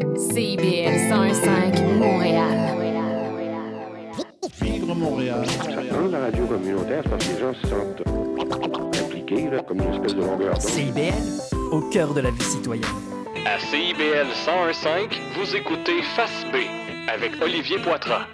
CIBL 105 Montréal. Vivre Montréal. Dans la radio communautaire, c'est parce que les gens se sentent impliqués, là, comme une espèce de longueur d'onde. CIBL, au cœur de la vie citoyenne. À CIBL 101.5, vous écoutez Face B avec Olivier Poitras.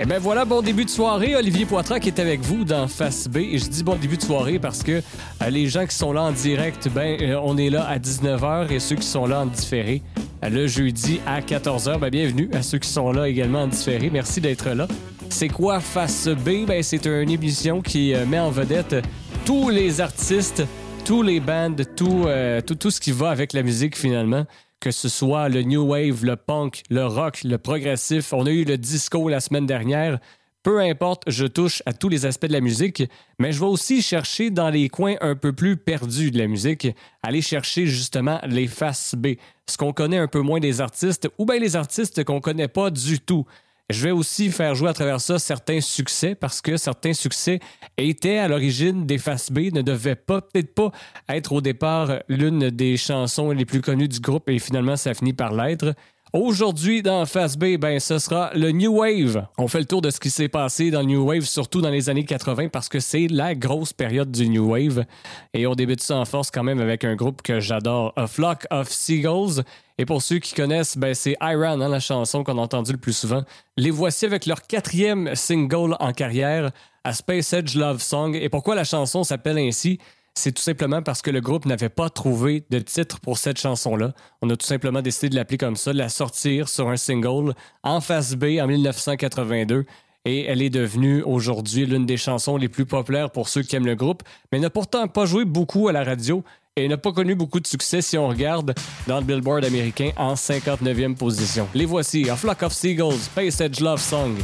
Eh bien voilà, bon début de soirée. Olivier Poitras qui est avec vous dans Face B. Et je dis bon début de soirée parce que euh, les gens qui sont là en direct, ben euh, on est là à 19h et ceux qui sont là en différé, le jeudi à 14h, ben bienvenue à ceux qui sont là également en différé. Merci d'être là. C'est quoi Face B? Ben c'est une émission qui euh, met en vedette tous les artistes, tous les bands, tout, euh, tout, tout ce qui va avec la musique finalement que ce soit le new wave, le punk, le rock, le progressif. On a eu le disco la semaine dernière. Peu importe, je touche à tous les aspects de la musique, mais je vais aussi chercher dans les coins un peu plus perdus de la musique, aller chercher justement les faces B, ce qu'on connaît un peu moins des artistes, ou bien les artistes qu'on connaît pas du tout. Je vais aussi faire jouer à travers ça certains succès parce que certains succès étaient à l'origine des Face B, ne devaient pas, peut-être pas être au départ l'une des chansons les plus connues du groupe et finalement ça finit par l'être. Aujourd'hui, dans Face B, ben, ce sera le New Wave. On fait le tour de ce qui s'est passé dans le New Wave, surtout dans les années 80, parce que c'est la grosse période du New Wave. Et on débute ça en force quand même avec un groupe que j'adore, A Flock of Seagulls. Et pour ceux qui connaissent, ben, c'est Iron, hein, la chanson qu'on a entendue le plus souvent. Les voici avec leur quatrième single en carrière, A Space Edge Love Song. Et pourquoi la chanson s'appelle ainsi? C'est tout simplement parce que le groupe n'avait pas trouvé de titre pour cette chanson-là. On a tout simplement décidé de l'appeler comme ça, de la sortir sur un single en face B en 1982. Et elle est devenue aujourd'hui l'une des chansons les plus populaires pour ceux qui aiment le groupe, mais n'a pourtant pas joué beaucoup à la radio et n'a pas connu beaucoup de succès si on regarde dans le Billboard américain en 59e position. Les voici, A Flock of Seagulls, Space Edge Love Song.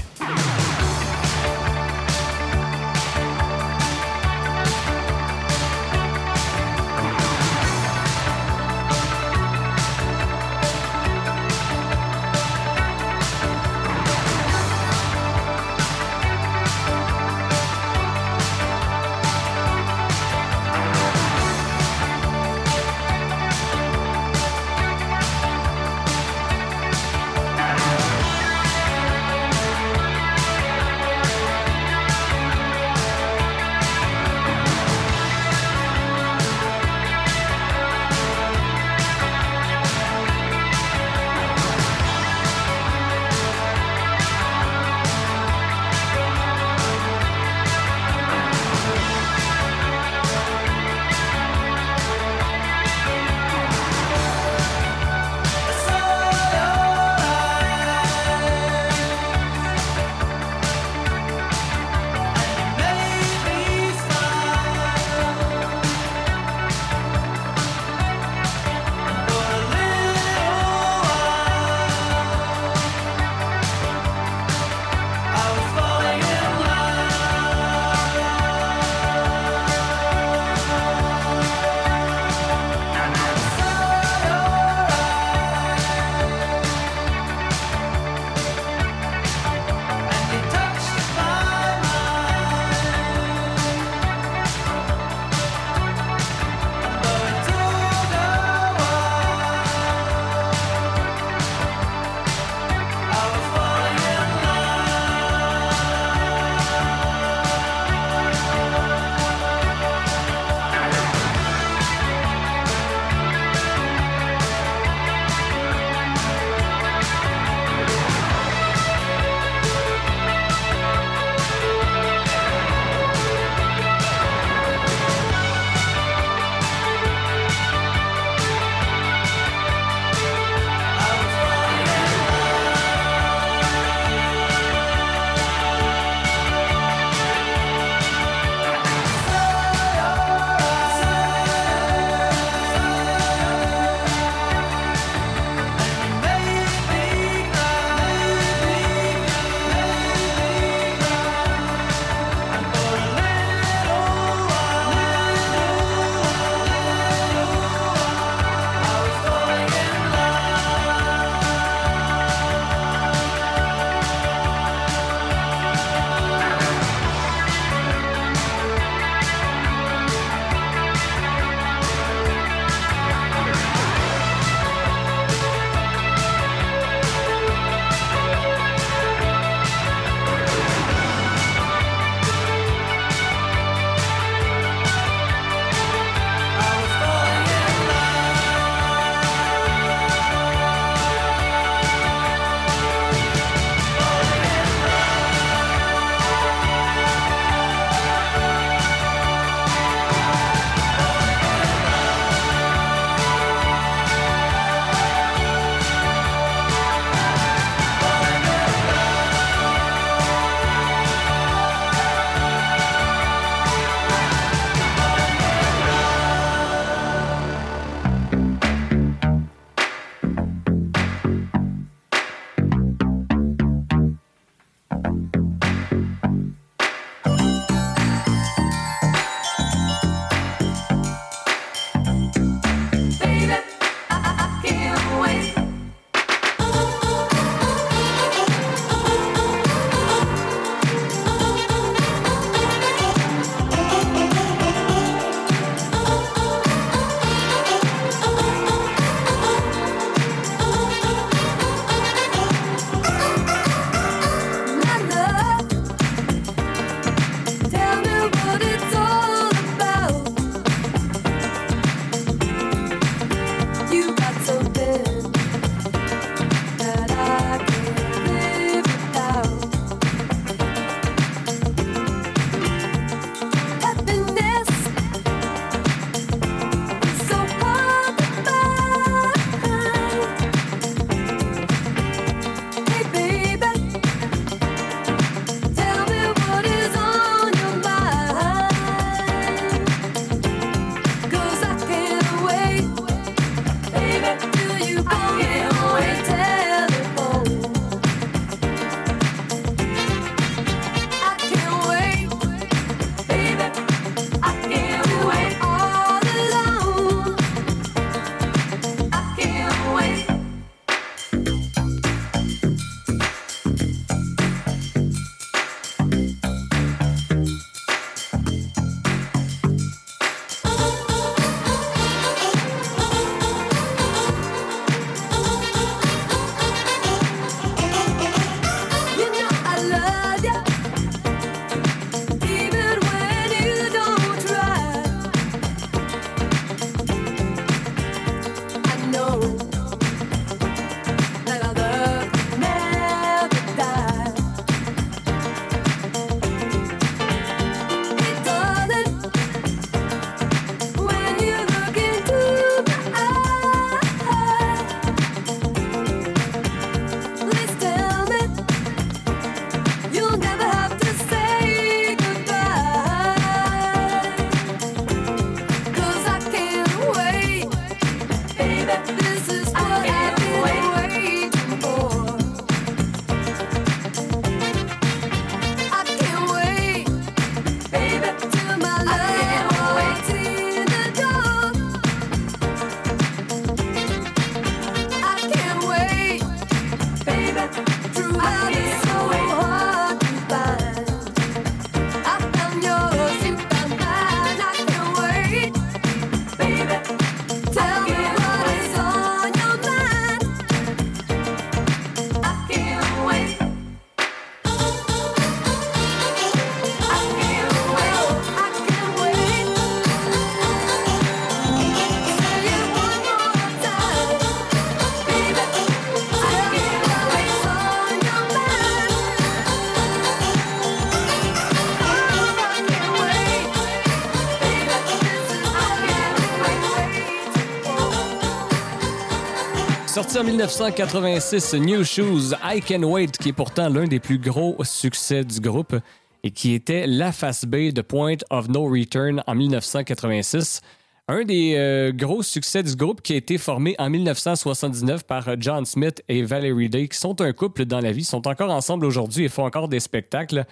En 1986, New Shoes, I Can Wait, qui est pourtant l'un des plus gros succès du groupe et qui était la face B de Point of No Return en 1986. Un des euh, gros succès du groupe qui a été formé en 1979 par John Smith et Valerie Day, qui sont un couple dans la vie, sont encore ensemble aujourd'hui et font encore des spectacles.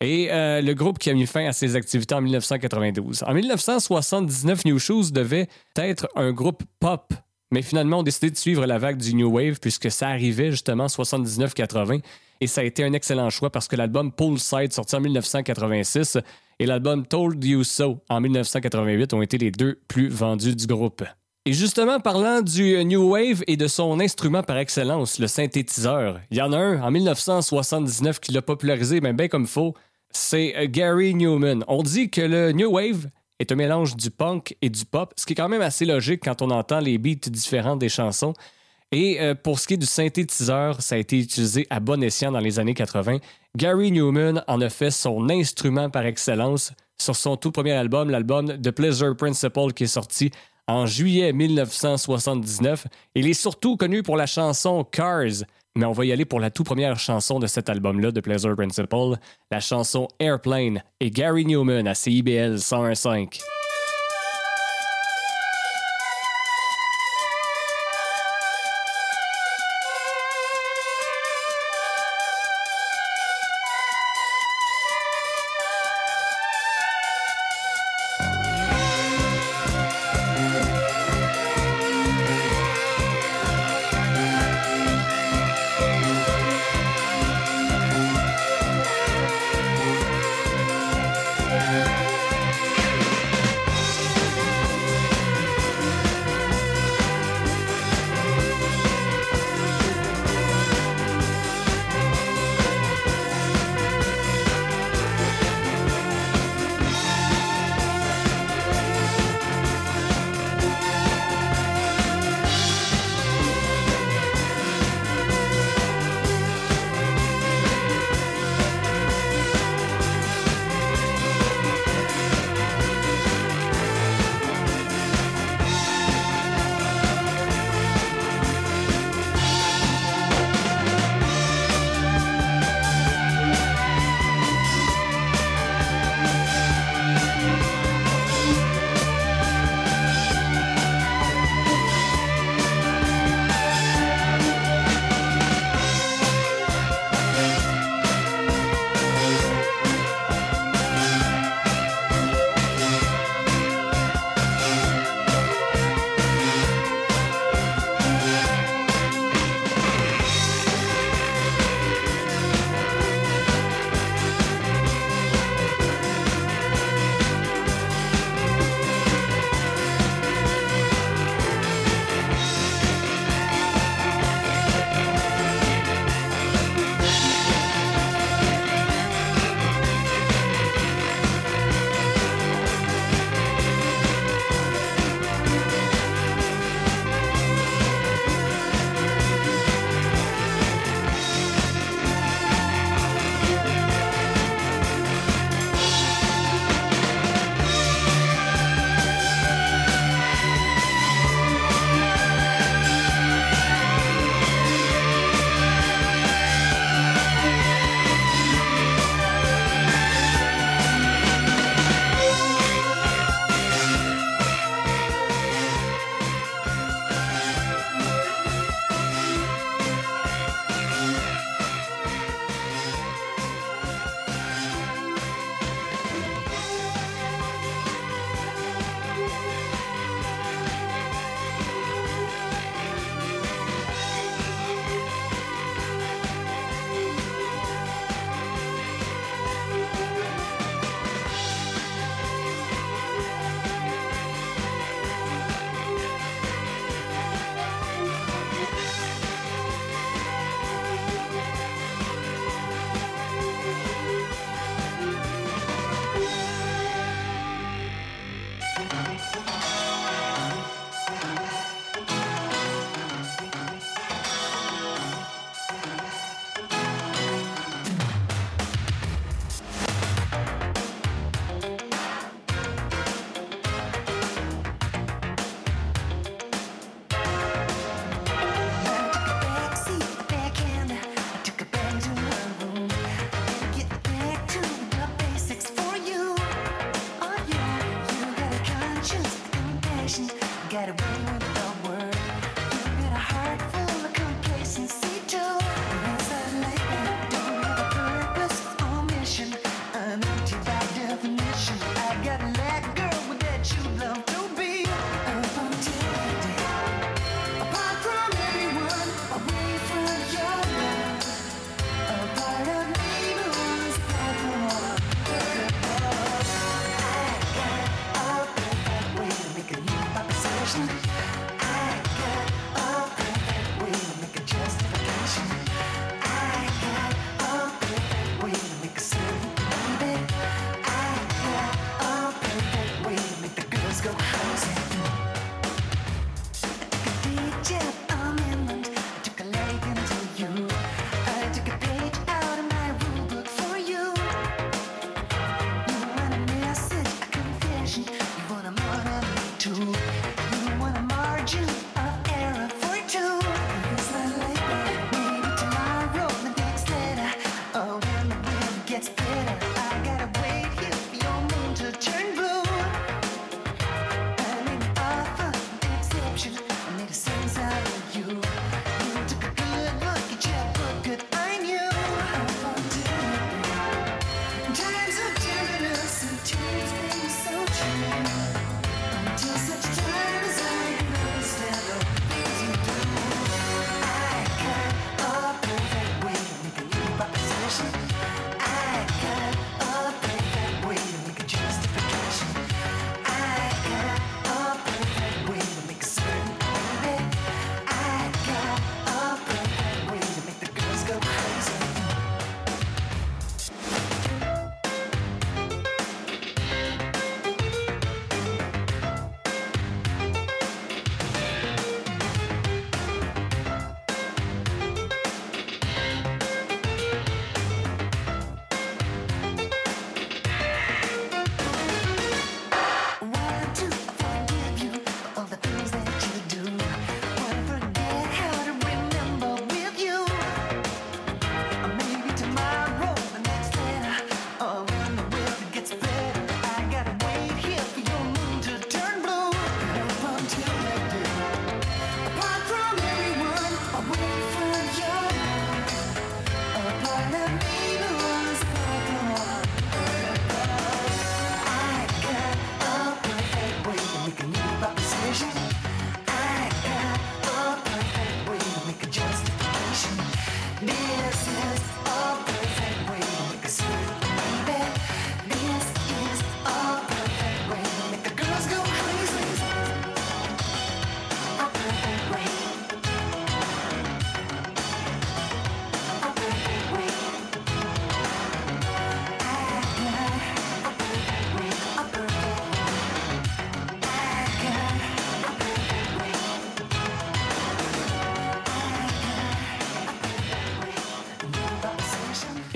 Et euh, le groupe qui a mis fin à ses activités en 1992. En 1979, New Shoes devait être un groupe pop mais finalement, on a décidé de suivre la vague du New Wave puisque ça arrivait justement 79-80 et ça a été un excellent choix parce que l'album Poolside, sorti en 1986, et l'album Told You So en 1988 ont été les deux plus vendus du groupe. Et justement, parlant du New Wave et de son instrument par excellence, le synthétiseur, il y en a un en 1979 qui l'a popularisé, mais bien comme faux, c'est Gary Newman. On dit que le New Wave est un mélange du punk et du pop, ce qui est quand même assez logique quand on entend les beats différents des chansons. Et euh, pour ce qui est du synthétiseur, ça a été utilisé à bon escient dans les années 80. Gary Newman en a fait son instrument par excellence sur son tout premier album, l'album The Pleasure Principle, qui est sorti en juillet 1979. Il est surtout connu pour la chanson Cars, mais on va y aller pour la toute première chanson de cet album-là, de Pleasure Principle, la chanson Airplane et Gary Newman à CIBL 101.5.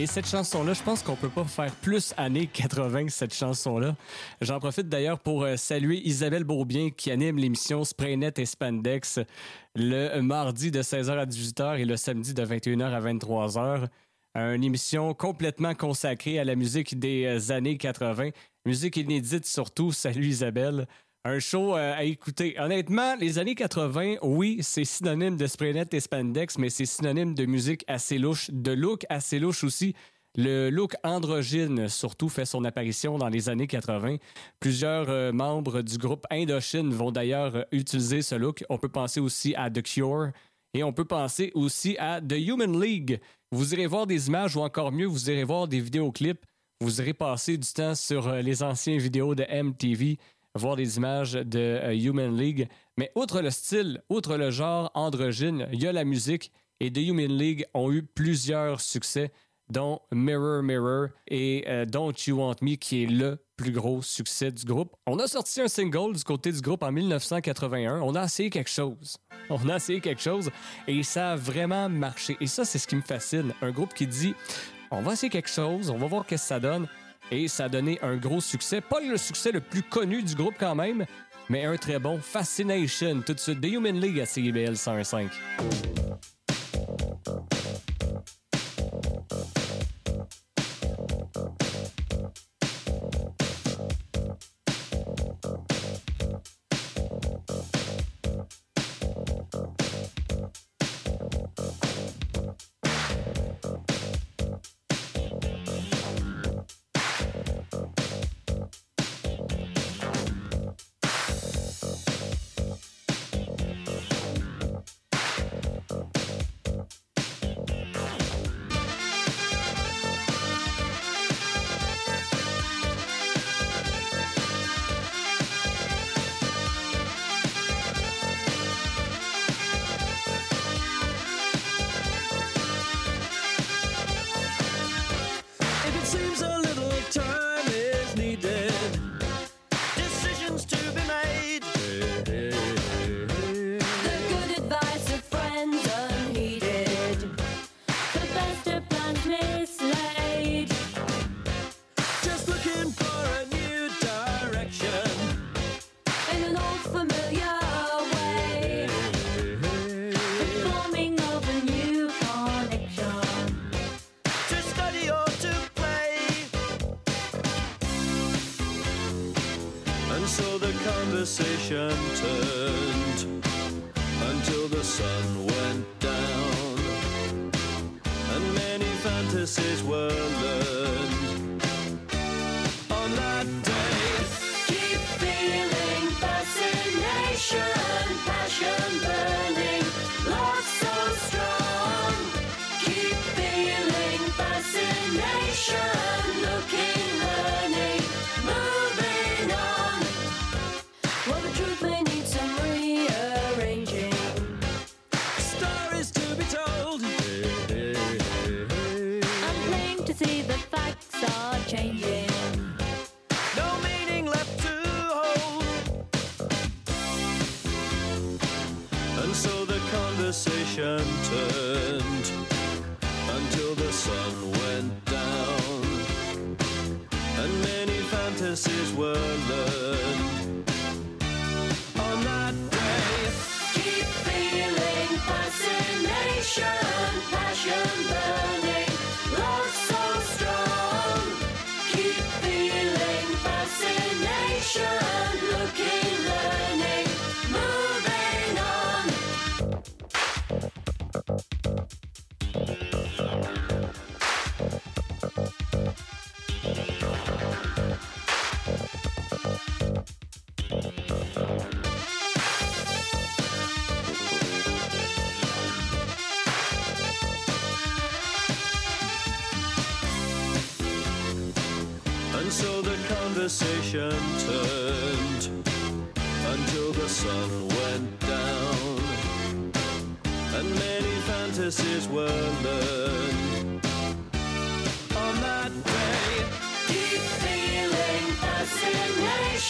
Et cette chanson-là, je pense qu'on peut pas faire plus années 80 que cette chanson-là. J'en profite d'ailleurs pour euh, saluer Isabelle Beaubien qui anime l'émission Spraynet et Spandex le mardi de 16h à 18h et le samedi de 21h à 23h. Une émission complètement consacrée à la musique des euh, années 80. Musique inédite surtout. Salut Isabelle. Un show euh, à écouter. Honnêtement, les années 80, oui, c'est synonyme de Spraynet et Spandex, mais c'est synonyme de musique assez louche, de look assez louche aussi. Le look androgyne, surtout, fait son apparition dans les années 80. Plusieurs euh, membres du groupe Indochine vont d'ailleurs euh, utiliser ce look. On peut penser aussi à The Cure et on peut penser aussi à The Human League. Vous irez voir des images ou encore mieux, vous irez voir des vidéoclips. Vous irez passer du temps sur les anciennes vidéos de MTV voir des images de euh, Human League. Mais outre le style, outre le genre androgyne, il y a la musique et The Human League ont eu plusieurs succès, dont Mirror Mirror et euh, Don't You Want Me, qui est le plus gros succès du groupe. On a sorti un single du côté du groupe en 1981. On a essayé quelque chose. On a essayé quelque chose et ça a vraiment marché. Et ça, c'est ce qui me fascine. Un groupe qui dit on va essayer quelque chose, on va voir qu'est-ce que ça donne et ça a donné un gros succès. Pas le succès le plus connu du groupe quand même, mais un très bon Fascination tout de suite. The Human League à CIBL 105.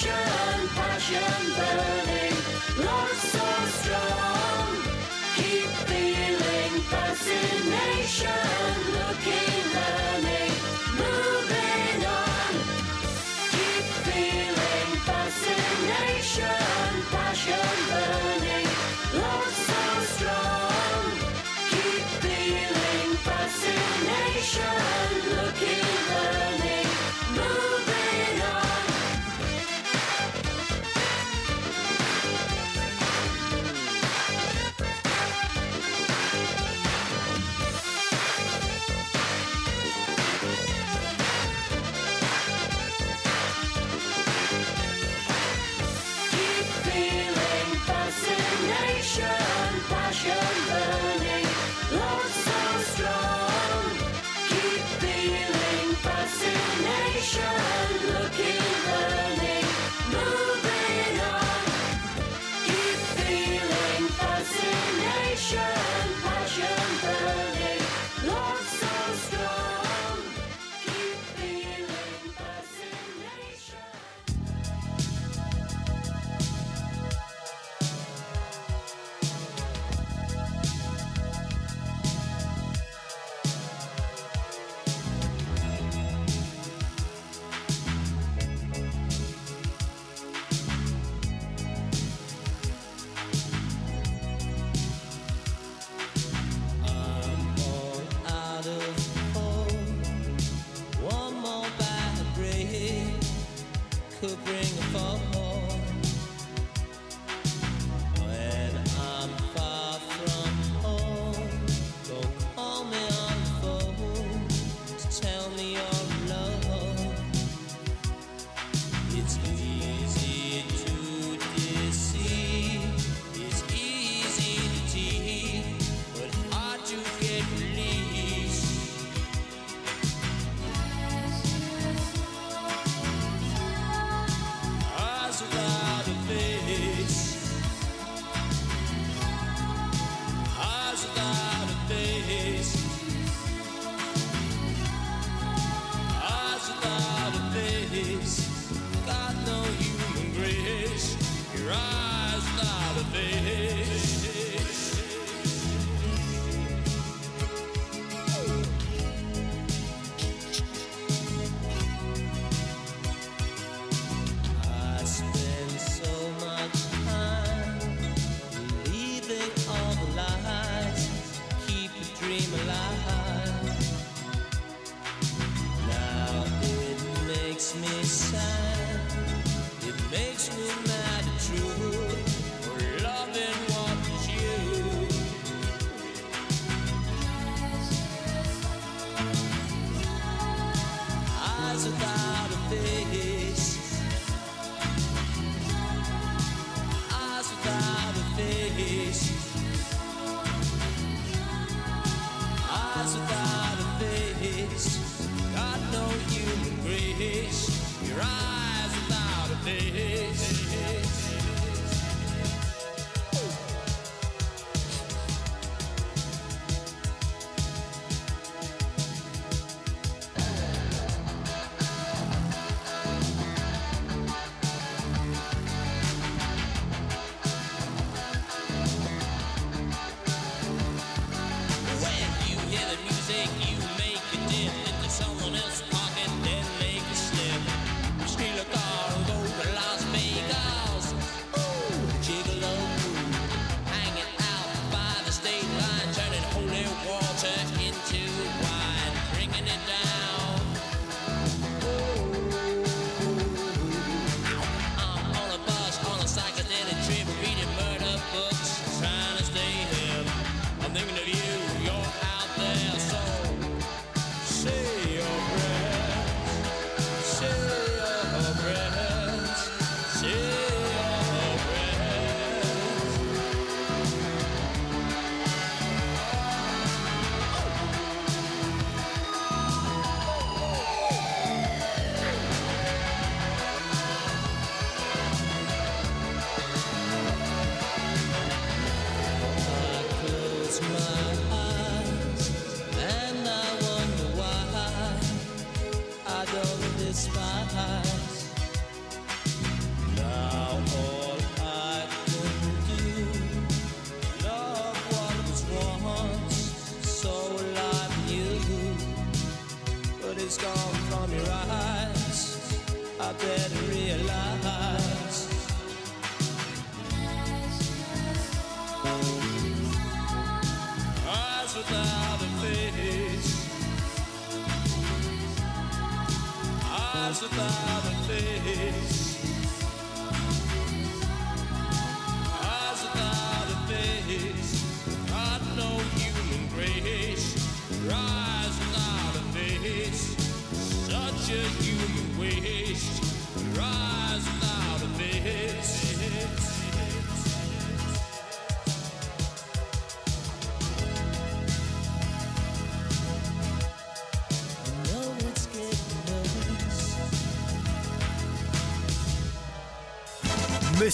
passion, passion burning, love so strong.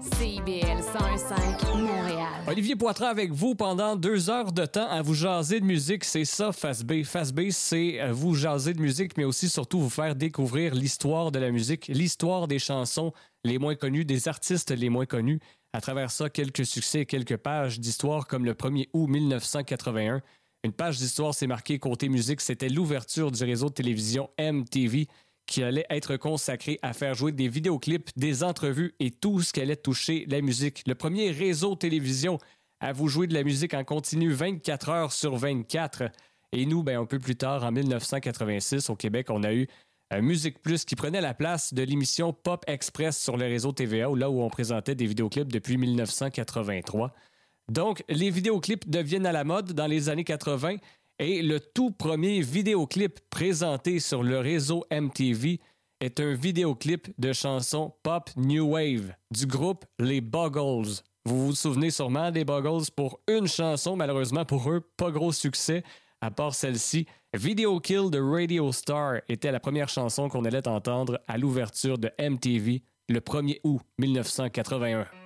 CIBL 101.5 Montréal. Olivier Poitras avec vous pendant deux heures de temps à vous jaser de musique. C'est ça, Face B. Face B, c'est euh, vous jaser de musique, mais aussi surtout vous faire découvrir l'histoire de la musique, l'histoire des chansons les moins connues, des artistes les moins connus. À travers ça, quelques succès, quelques pages d'histoire comme le 1er août 1981. Une page d'histoire s'est marquée côté musique. C'était l'ouverture du réseau de télévision MTV qui allait être consacré à faire jouer des vidéoclips, des entrevues et tout ce qui allait toucher la musique. Le premier réseau télévision à vous jouer de la musique en continu 24 heures sur 24. Et nous, ben, un peu plus tard, en 1986, au Québec, on a eu euh, Musique Plus qui prenait la place de l'émission Pop Express sur le réseau TVA, là où on présentait des vidéoclips depuis 1983. Donc, les vidéoclips deviennent à la mode dans les années 80 et le tout premier vidéoclip présenté sur le réseau MTV est un vidéoclip de chansons pop New Wave du groupe Les Buggles. Vous vous souvenez sûrement des Buggles pour une chanson, malheureusement pour eux, pas gros succès, à part celle-ci. Video Kill de Radio Star était la première chanson qu'on allait entendre à l'ouverture de MTV le 1er août 1981.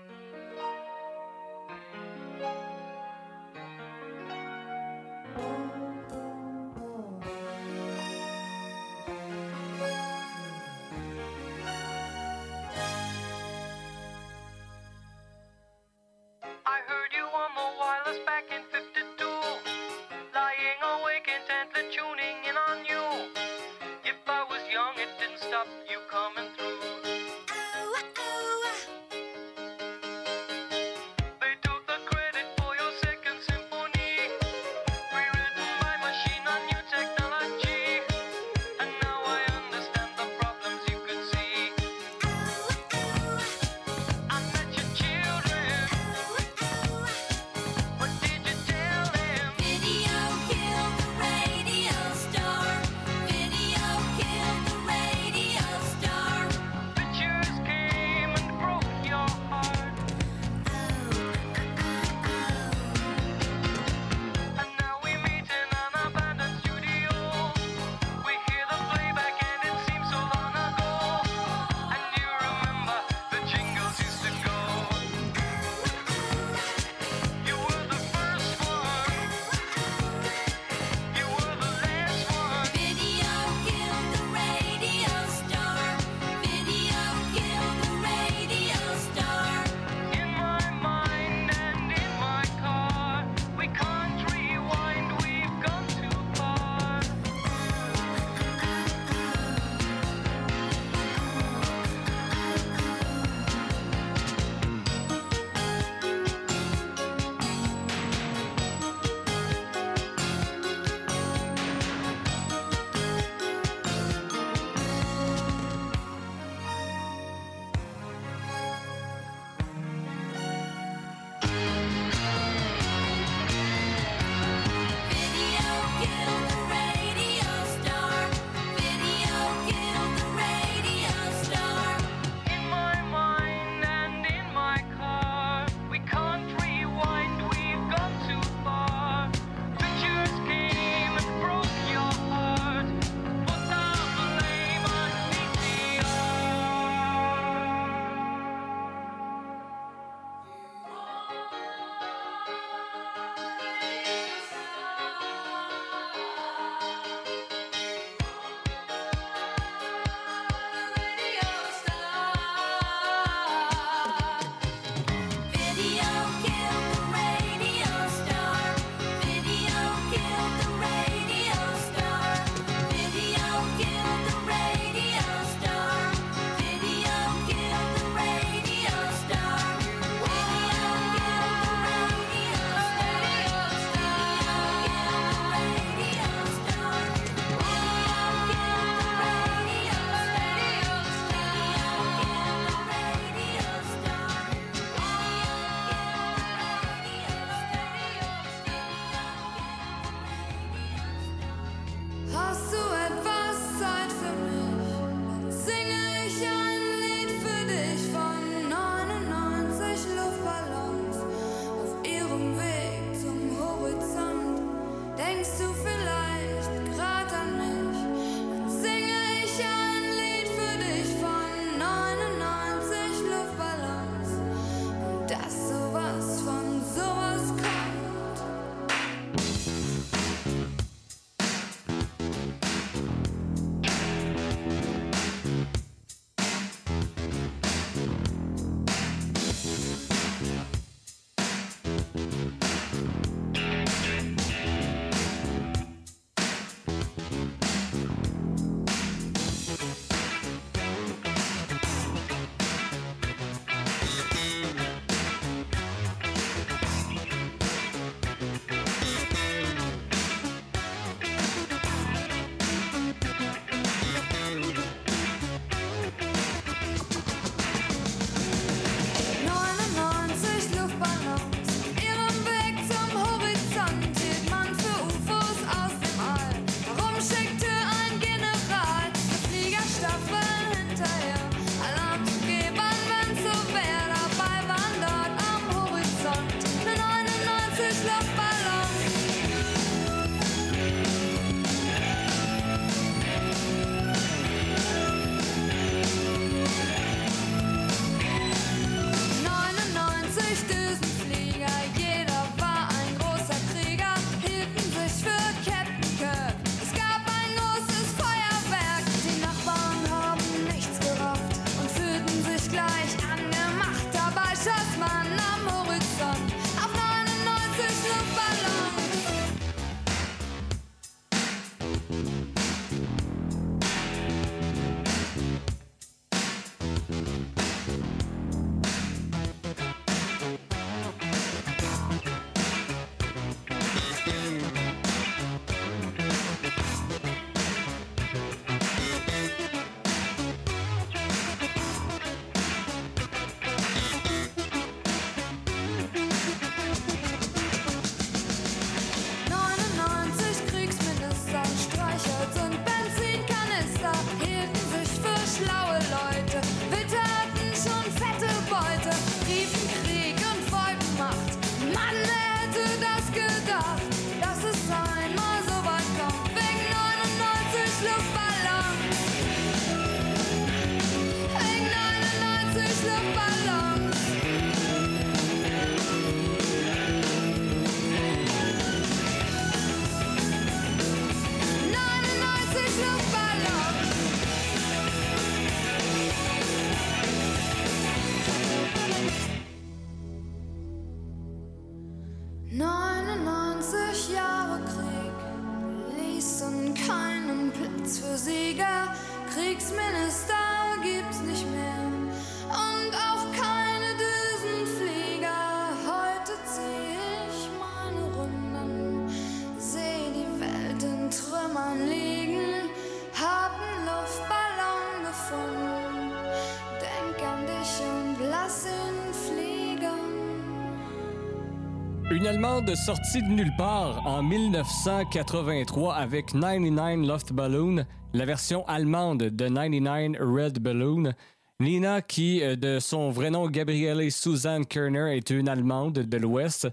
Allemande sortie de nulle part en 1983 avec 99 Loft Balloon, la version allemande de 99 Red Balloon. Nina, qui euh, de son vrai nom Gabriele Susanne Kerner, est une Allemande de l'Ouest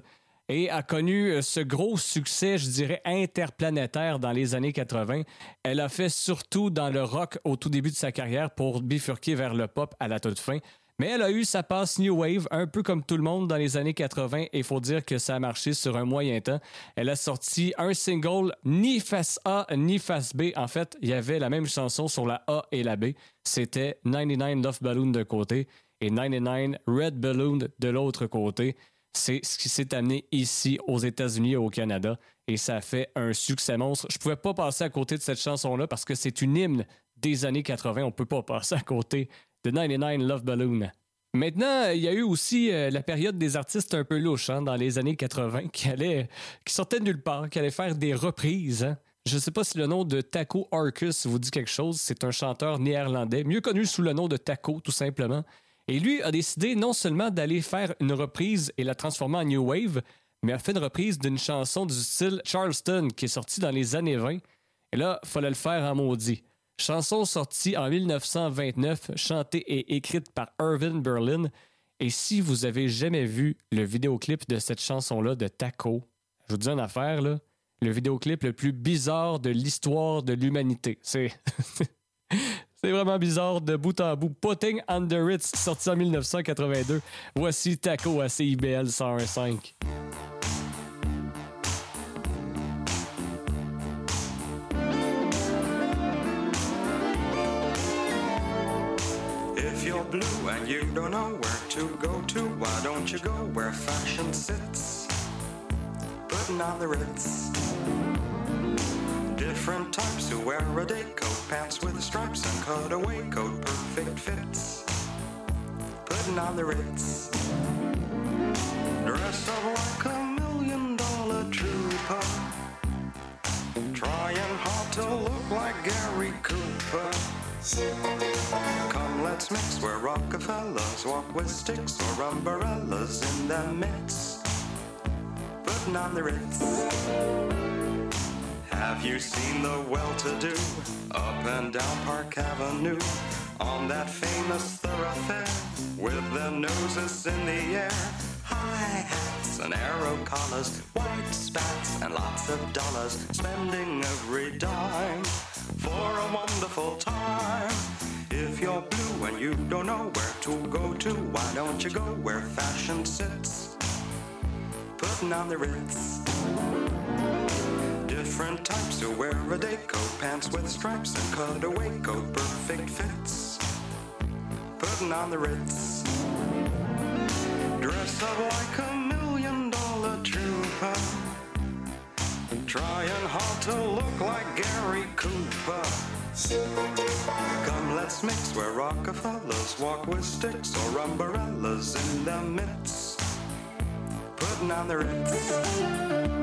et a connu euh, ce gros succès, je dirais, interplanétaire dans les années 80. Elle a fait surtout dans le rock au tout début de sa carrière pour bifurquer vers le pop à la toute fin. Mais elle a eu sa passe New Wave, un peu comme tout le monde dans les années 80, et il faut dire que ça a marché sur un moyen temps. Elle a sorti un single, ni face A, ni face B. En fait, il y avait la même chanson sur la A et la B. C'était 99 Love Balloon de côté et 99 Red Balloon de l'autre côté. C'est ce qui s'est amené ici aux États-Unis et au Canada, et ça a fait un succès monstre. Je pouvais pas passer à côté de cette chanson-là parce que c'est une hymne des années 80. On peut pas passer à côté de 99 Love Balloon. Maintenant, il y a eu aussi euh, la période des artistes un peu louches hein, dans les années 80 qui, qui sortaient de nulle part, qui allaient faire des reprises. hein. Je ne sais pas si le nom de Taco Arcus vous dit quelque chose. C'est un chanteur néerlandais, mieux connu sous le nom de Taco, tout simplement. Et lui a décidé non seulement d'aller faire une reprise et la transformer en New Wave, mais a fait une reprise d'une chanson du style Charleston qui est sortie dans les années 20. Et là, il fallait le faire en maudit. Chanson sortie en 1929, chantée et écrite par Irvin Berlin. Et si vous avez jamais vu le vidéoclip de cette chanson-là de Taco, je vous dis une affaire, là, le vidéoclip le plus bizarre de l'histoire de l'humanité. C'est. C'est vraiment bizarre de bout en bout. Putting Under It, sorti en 1982. Voici Taco à CIBL 101.5. blue and you don't know where to go to, why don't you go where fashion sits? Putting on the Ritz. Different types who wear a day coat, pants with stripes and cutaway coat, perfect fits. Putting on the Ritz. Dressed up like a million dollar trooper. Trying hard to look like Gary Cooper. Come, let's mix where Rockefellers walk with sticks or umbrellas in their midst. Putting on the Ritz. Have you seen the well-to-do up and down Park Avenue on that famous thoroughfare with their noses in the air? High hats and arrow collars, white spats and lots of dollars, spending every dime for a wonderful time. If you're blue and you don't know where to go to, why don't you go where fashion sits? Putting on the Ritz. Different types who wear a day coat, pants with stripes and cutaway coat, perfect fits. Putting on the Ritz. Dress up like a trooper. Trying hard to look like Gary Cooper. Come, let's mix where Rockefellers walk with sticks or umbrellas in their midst. Putting on the Ritz.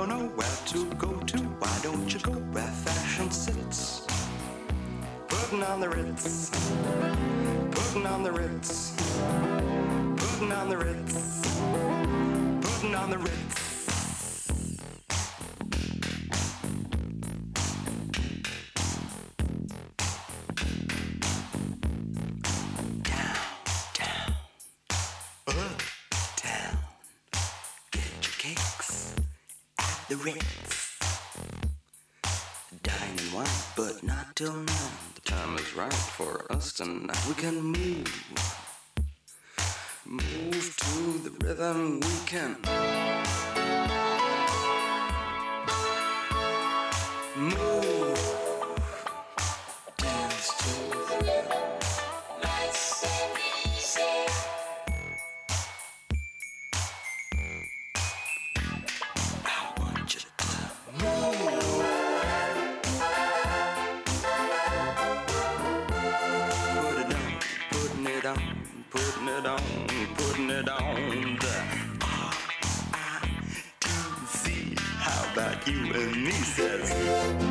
Don't know where to go to, why don't you go where fashion sits? Putting on the Ritz. Putting on the Ritz. Putting on the Ritz. Putting on the Ritz. Till now. The time is right for us tonight. We can move. Move to the rhythm we can. Move. Misers.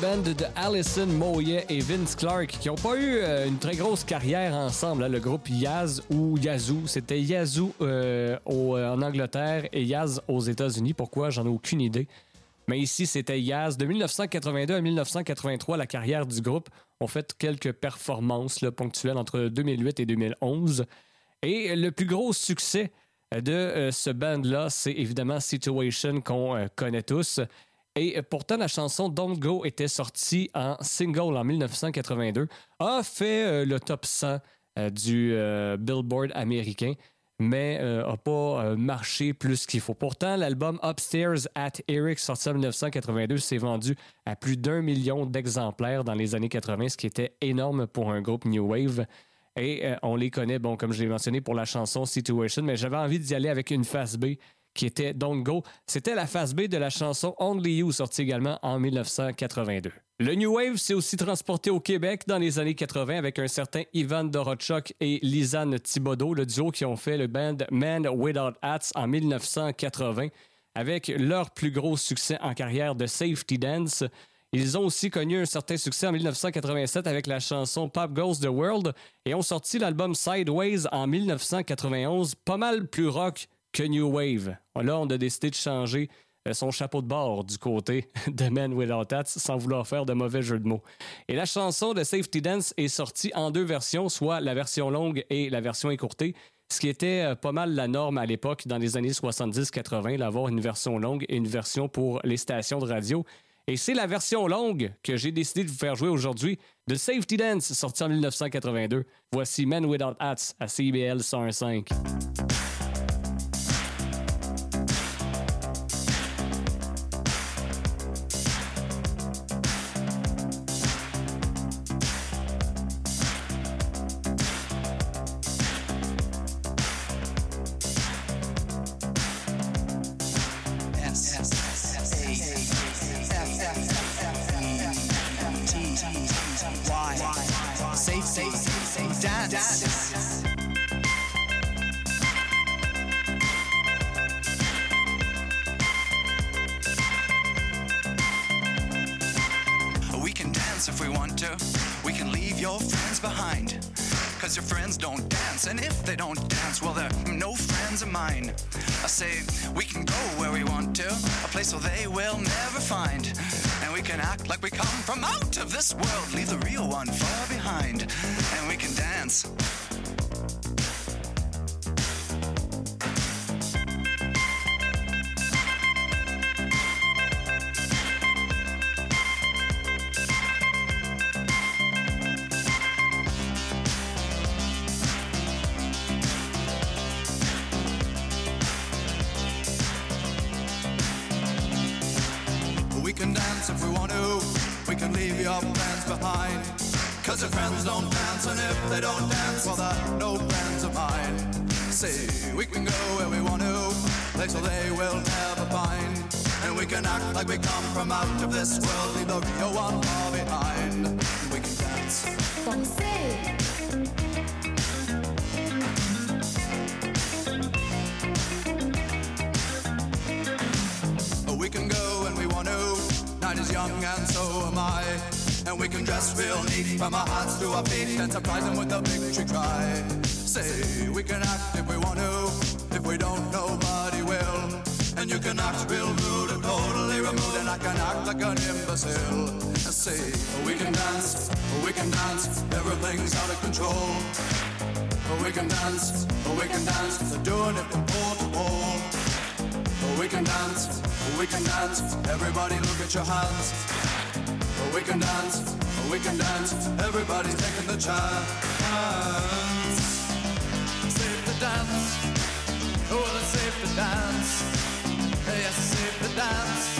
Band de Allison Moyet et Vince Clark, qui n'ont pas eu euh, une très grosse carrière ensemble. hein, le groupe Yaz ou Yazoo. C'était Yazoo euh, euh, en Angleterre et Yaz aux États-Unis. Pourquoi? J'en ai aucune idée. Mais ici, c'était Yaz. De 1982 à 1983, la carrière du groupe ont fait quelques performances ponctuelles entre 2008 et 2011. Et le plus gros succès de ce band-là, c'est évidemment Situation qu'on connaît tous. Et euh, pourtant, la chanson Don't Go était sortie en single en 1982, a fait euh, le top 100 euh, du Billboard américain, mais n'a pas marché plus qu'il faut. Pourtant, l'album Upstairs at Eric, sorti en 1982, s'est vendu à plus d'un million d'exemplaires dans les années 80, ce qui était énorme pour un groupe New Wave. Et on les connaît, bon, comme je l'ai mentionné pour la chanson Situation, mais j'avais envie d'y aller avec une face B qui était Don't Go. C'était la face B de la chanson Only You, sortie également en 1982. Le New Wave s'est aussi transporté au Québec dans les années 80 avec un certain Ivan Dorochuk et Lisanne Thibodeau, le duo qui ont fait le band Man Without Hats en 1980 avec leur plus gros succès en carrière de Safety Dance. Ils ont aussi connu un certain succès en 1987 avec la chanson Pop Goes the World et ont sorti l'album Sideways en 1991, pas mal plus rock que New Wave? Là, on a décidé de changer euh, son chapeau de bord du côté de Men Without Hats sans vouloir faire de mauvais jeu de mots. Et la chanson de Safety Dance est sortie en deux versions, soit la version longue et la version écourtée, ce qui était euh, pas mal la norme à l'époque dans les années 70-80, d'avoir une version longue et une version pour les stations de radio. Et c'est la version longue que j'ai décidé de vous faire jouer aujourd'hui de Safety Dance, sorti en 1982. Voici Men Without Hats à CBL 105. Everybody look at your hands. Oh, we can dance, oh, we can dance. Everybody's taking the chance. Save the dance. Oh, let's save the dance. Yes, save the dance.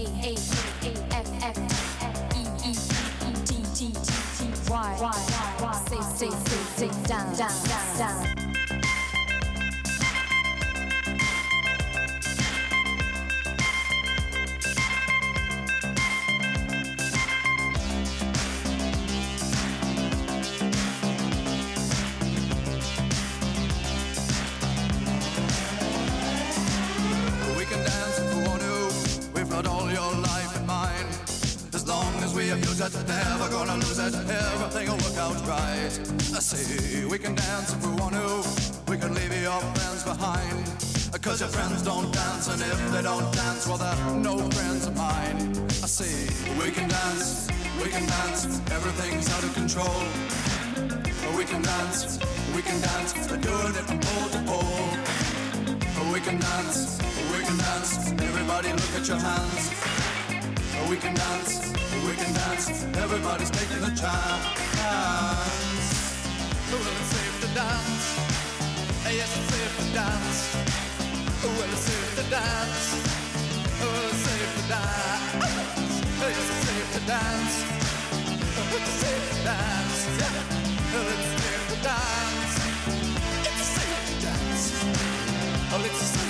A A F F E E E T T T T Y Say say say say down down down. I say we can dance if we want to. We can leave your friends behind. Cause your friends don't dance, and if they don't dance, well, they're no friends of mine. I say we can dance, we can dance, everything's out of control. We can dance, we can dance, we're doing it from pole to pole. We can dance, we can dance, everybody look at your hands. We can dance, we can dance, everybody's taking a chance dans, it's safe to dance. well cyfr dans, well cyfr It's safe to dance. dans, it's cyfr dans, yeah, it's cyfr dans, it's cyfr dans, oh it's cyfr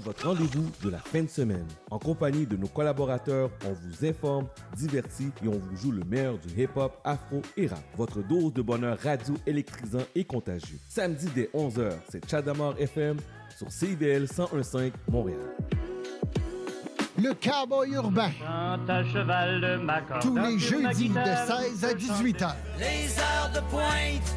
Votre rendez-vous de la fin de semaine. En compagnie de nos collaborateurs, on vous informe, divertit et on vous joue le meilleur du hip-hop, afro et rap. Votre dose de bonheur radio électrisant et contagieux. Samedi dès 11h, c'est Chadamar FM sur CIBL 1015 Montréal. Le cowboy urbain. à cheval de ma corde, Tous les jeudis de guitare, 16 à 18 heures. Les heures de pointe,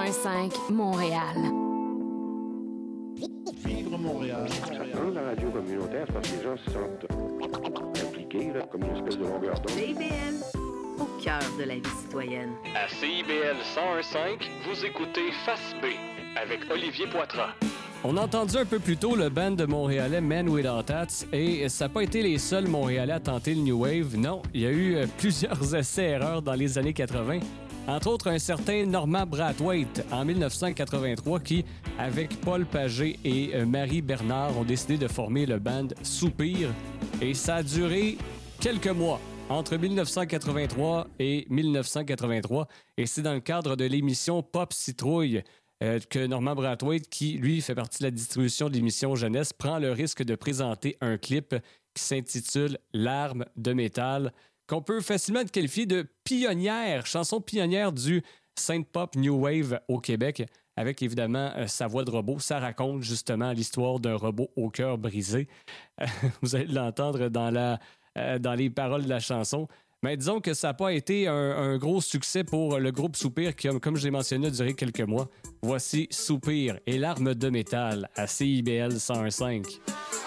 101.5 Montréal. Vivre Montréal. Dans la radio communautaire, c'est parce que les gens se sentent impliqués, là, comme une espèce de longueur d'onde. CIBL, au cœur de la vie citoyenne. À CIBL 101.5, vous écoutez Face B avec Olivier Poitras. On a entendu un peu plus tôt le band de Montréalais Men Without Hats et ça n'a pas été les seuls Montréalais à tenter le New Wave. Non, il y a eu euh, plusieurs essais-erreurs dans les années 80. Entre autres, un certain Normand Brathwaite en 1983 qui, avec Paul Pagé et euh, Marie Bernard, ont décidé de former le band Soupir. Et ça a duré quelques mois, entre 1983 et 1983. Et c'est dans le cadre de l'émission Pop Citrouille euh, que Normand Brathwaite, qui lui fait partie de la distribution de l'émission Jeunesse, prend le risque de présenter un clip qui s'intitule L'arme de métal, qu'on peut facilement qualifier de pionnière, chanson pionnière du synth-pop New Wave au Québec, avec évidemment euh, sa voix de robot. Ça raconte justement l'histoire d'un robot au cœur brisé. Euh, vous allez l'entendre dans, la, euh, dans les paroles de la chanson. Mais disons que ça n'a pas été un, un gros succès pour le groupe Soupir qui, comme je l'ai mentionné, a duré quelques mois. Voici Soupir et l'arme de métal à CIBL 101.5.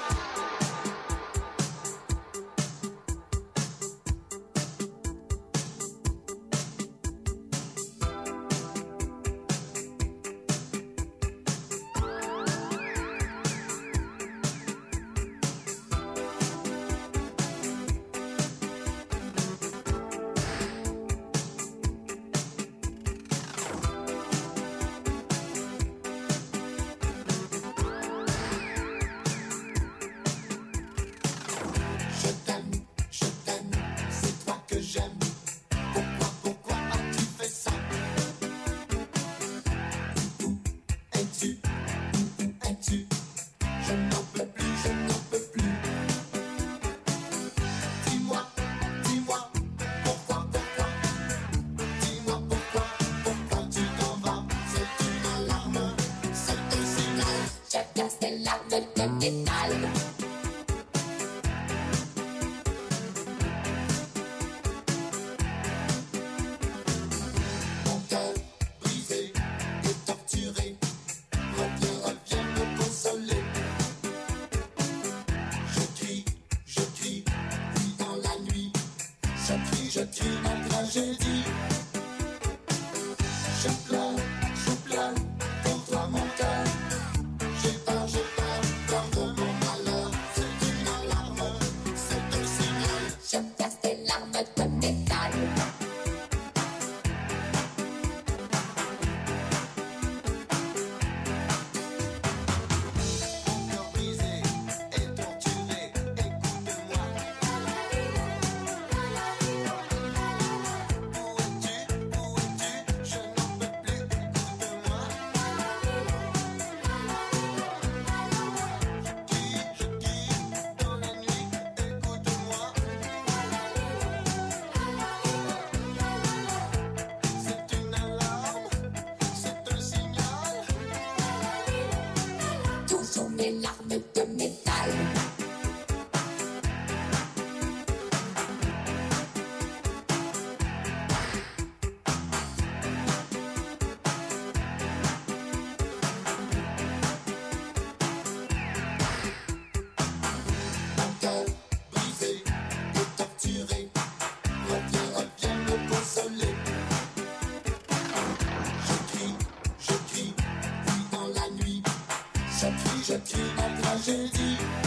Je crie en tragédie.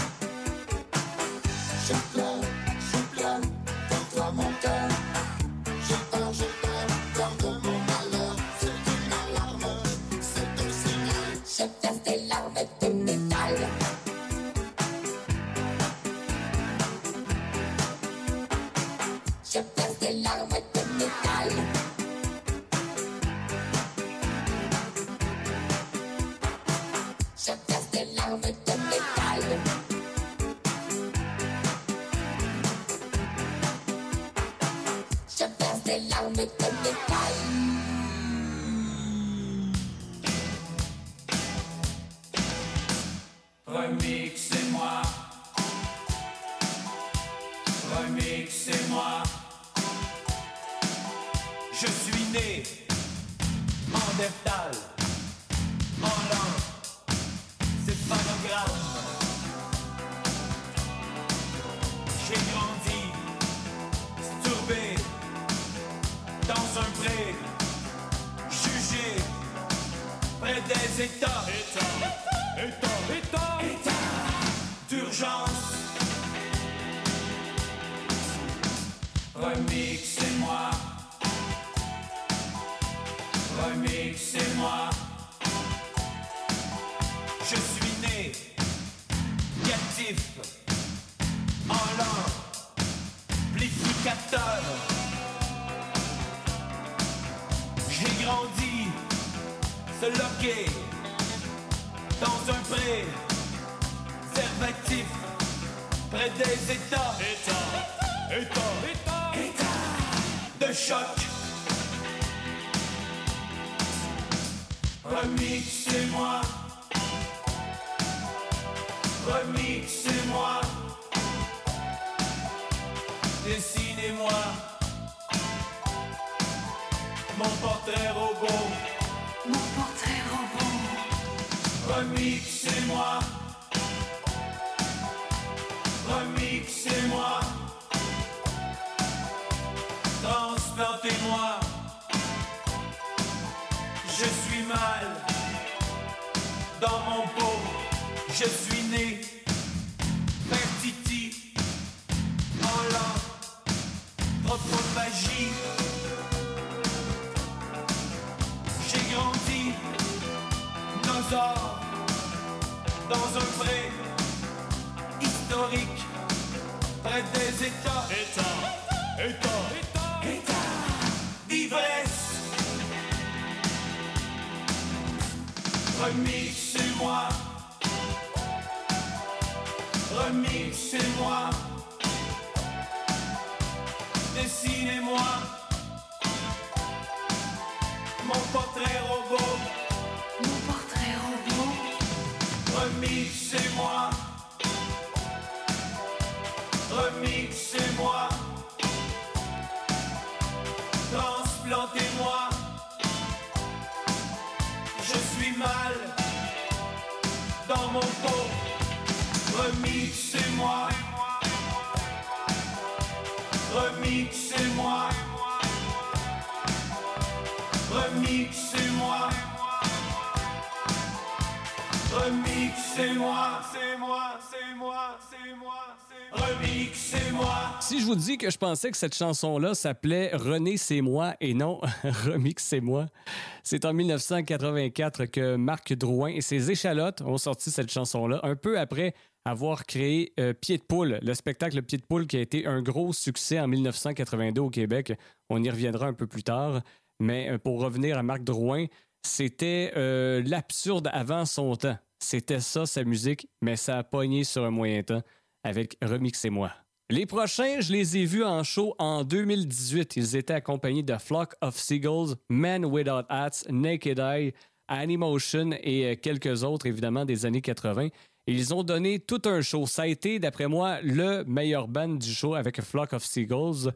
Remixez-moi. Remixez-moi. C'est moi, c'est moi, c'est moi, c'est Remixez-moi. Si je vous dis que je pensais que cette chanson-là s'appelait René, c'est moi et non Remix, c'est moi, c'est en 1984 que Marc Drouin et ses échalotes ont sorti cette chanson-là, un peu après avoir créé euh, Pied de poule, le spectacle Pied de poule qui a été un gros succès en 1982 au Québec. On y reviendra un peu plus tard. Mais euh, pour revenir à Marc Drouin, c'était euh, l'absurde avant son temps. C'était ça, sa musique, mais ça a pogné sur un moyen temps avec Remix et moi. Les prochains, je les ai vus en show en 2018. Ils étaient accompagnés de Flock of Seagulls, Men Without Hats, Naked Eye, Animotion et euh, quelques autres, évidemment, des années 80. Ils ont donné tout un show. Ça a été, d'après moi, le meilleur band du show avec Flock of Seagulls.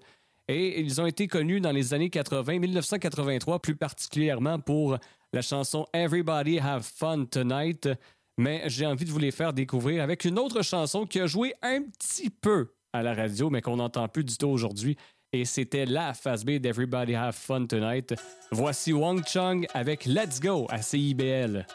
Et ils ont été connus dans les années 80, 1983 plus particulièrement pour la chanson Everybody Have Fun Tonight. Mais j'ai envie de vous les faire découvrir avec une autre chanson qui a joué un petit peu à la radio, mais qu'on n'entend plus du tout aujourd'hui. Et c'était la phase B d'Everybody Have Fun Tonight. Voici Wang Chung avec Let's Go à CIBL.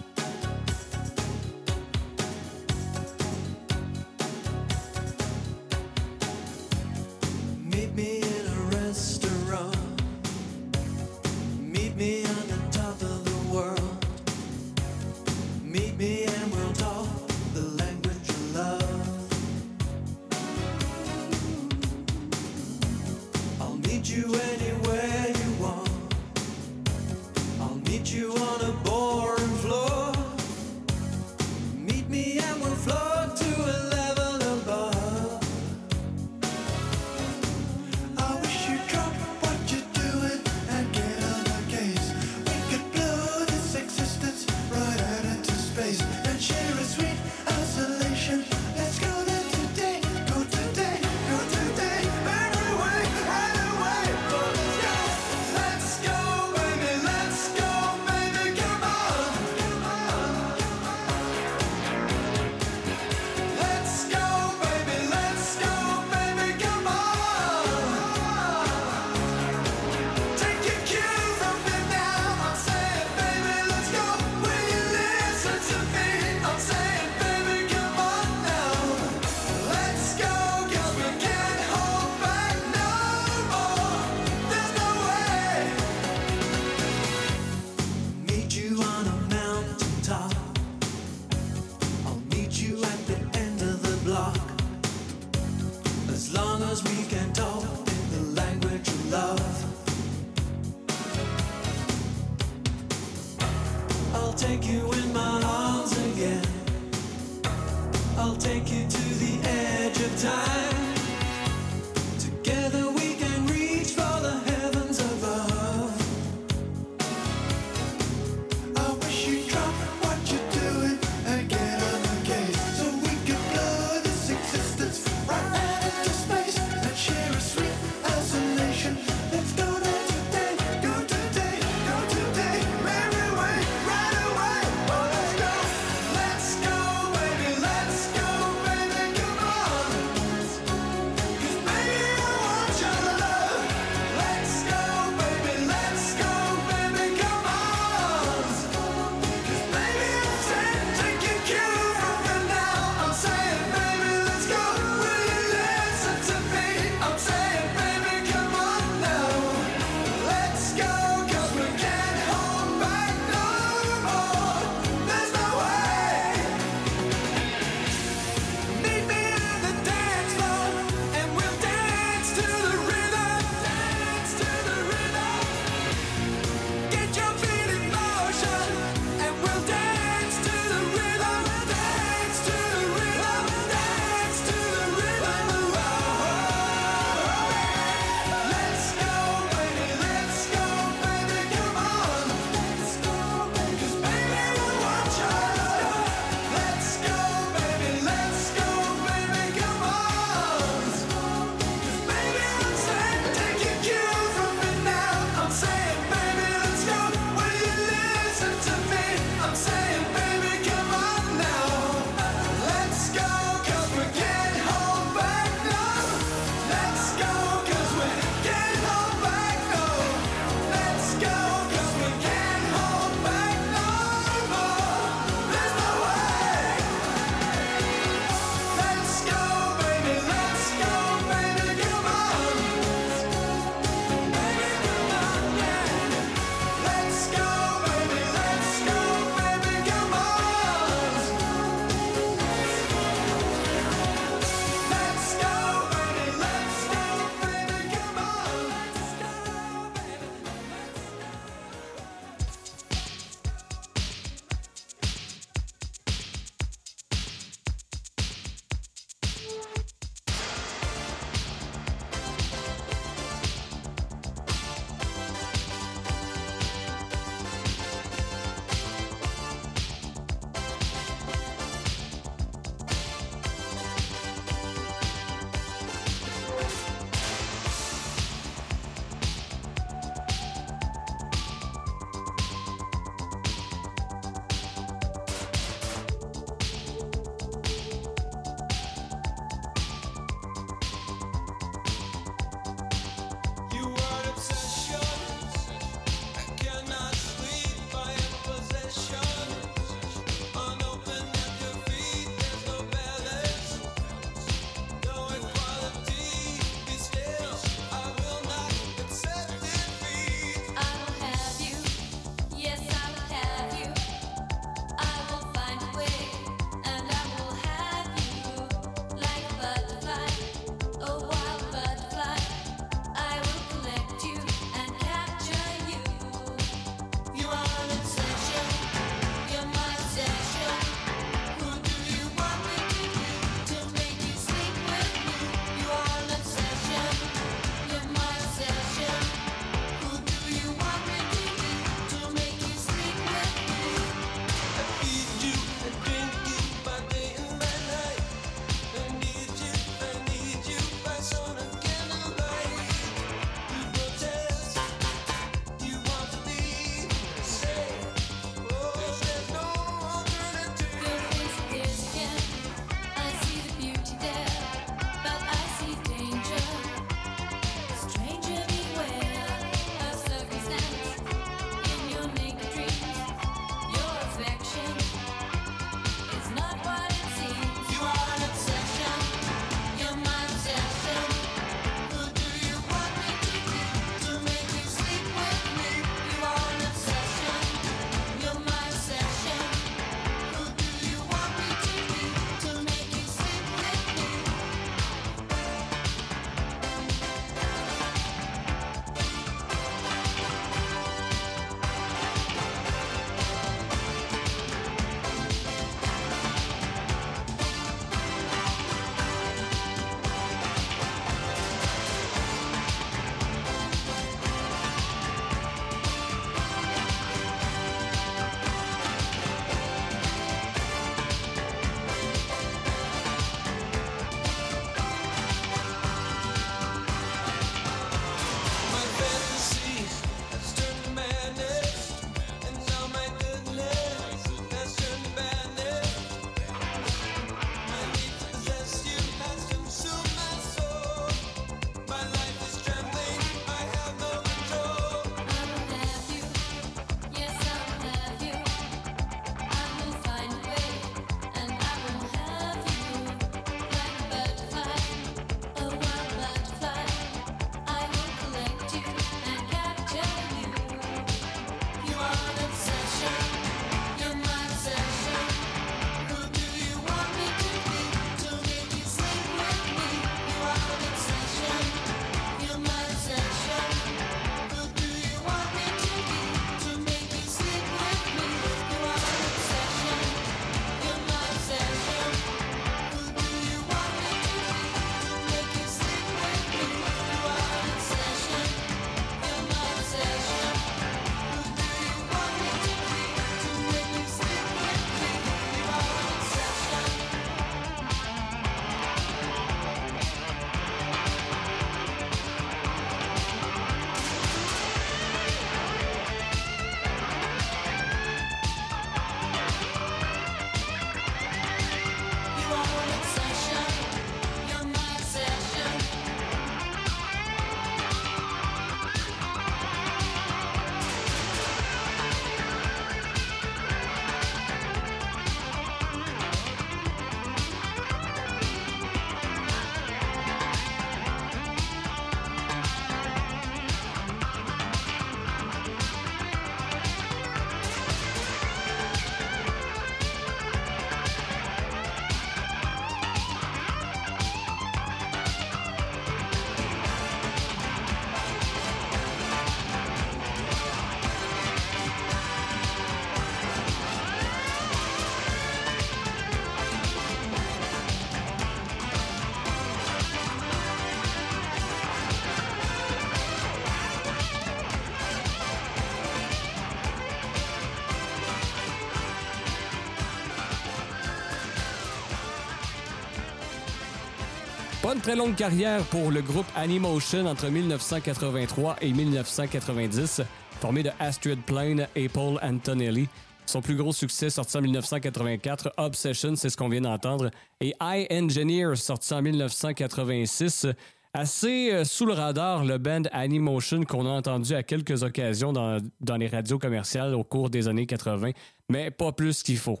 Très longue carrière pour le groupe Animotion entre 1983 et 1990, formé de Astrid Plain et Paul Antonelli. Son plus gros succès sorti en 1984, Obsession, c'est ce qu'on vient d'entendre, et I Engineer, sorti en 1986. Assez euh, sous le radar, le band Animotion qu'on a entendu à quelques occasions dans, dans les radios commerciales au cours des années 80, mais pas plus qu'il faut.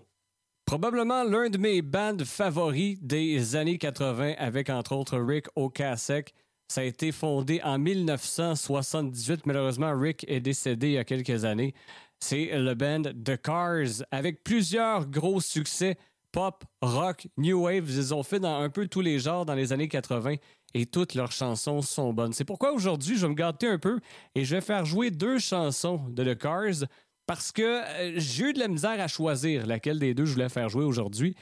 Probablement l'un de mes bands favoris des années 80 avec entre autres Rick Ocasek. Ça a été fondé en 1978. Malheureusement, Rick est décédé il y a quelques années. C'est le band The Cars avec plusieurs gros succès pop, rock, new wave. Ils ont fait dans un peu tous les genres dans les années 80 et toutes leurs chansons sont bonnes. C'est pourquoi aujourd'hui, je vais me gâter un peu et je vais faire jouer deux chansons de The Cars parce que euh, j'ai eu de la misère à choisir laquelle des deux je voulais faire jouer aujourd'hui.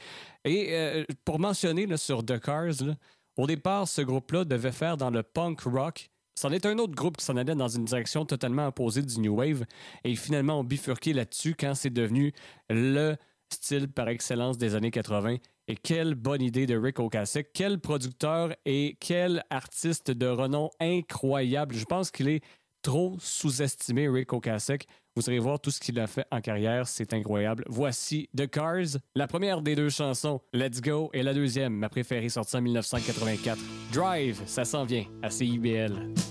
Et euh, pour mentionner sur The Cars, au départ, ce groupe-là devait faire dans le punk rock. C'en est un autre groupe qui s'en allait dans une direction totalement opposée du New Wave. Et finalement, on bifurqué là-dessus quand c'est devenu le style par excellence des années 80. Et quelle bonne idée de Rick Ocasek. Quel producteur et quel artiste de renom incroyable. Je pense qu'il est trop sous-estimé, Rick Ocasek. Vous irez voir tout ce qu'il a fait en carrière, c'est incroyable. Voici The Cars, la première des deux chansons, Let's Go, et la deuxième, ma préférée, sortie en 1984. Drive, ça s'en vient à CIBL.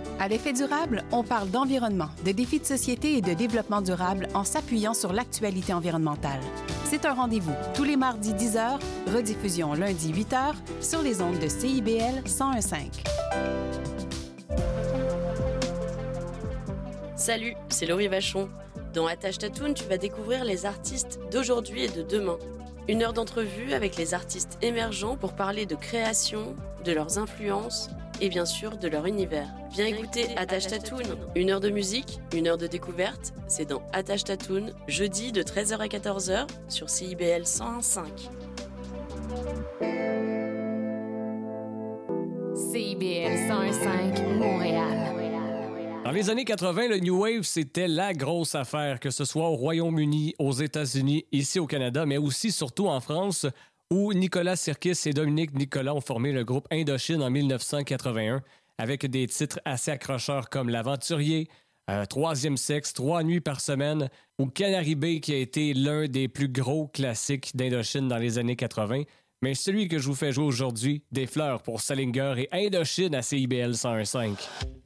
À l'effet durable, on parle d'environnement, de défis de société et de développement durable en s'appuyant sur l'actualité environnementale. C'est un rendez-vous tous les mardis 10h, rediffusion lundi 8h sur les ondes de CIBL 1015. Salut, c'est Laurie Vachon. Dans Attache Tatoune, tu vas découvrir les artistes d'aujourd'hui et de demain. Une heure d'entrevue avec les artistes émergents pour parler de création, de leurs influences et bien sûr de leur univers. Viens écouter Attache Tatoune. Une heure de musique, une heure de découverte, c'est dans Attache Tatoune, jeudi de 13h à 14h sur CIBL 101.5. CIBL 101.5 Montréal. Dans les années 80, le New Wave, c'était la grosse affaire, que ce soit au Royaume-Uni, aux États-Unis, ici au Canada, mais aussi surtout en France, où Nicolas Sirkis et Dominique Nicolas ont formé le groupe Indochine en 1981, avec des titres assez accrocheurs comme L'Aventurier, euh, Troisième sexe, Trois nuits par semaine, ou Canary Bay qui a été l'un des plus gros classiques d'Indochine dans les années 80. Mais celui que je vous fais jouer aujourd'hui, Des fleurs pour Salinger et Indochine à CIBL 101.5.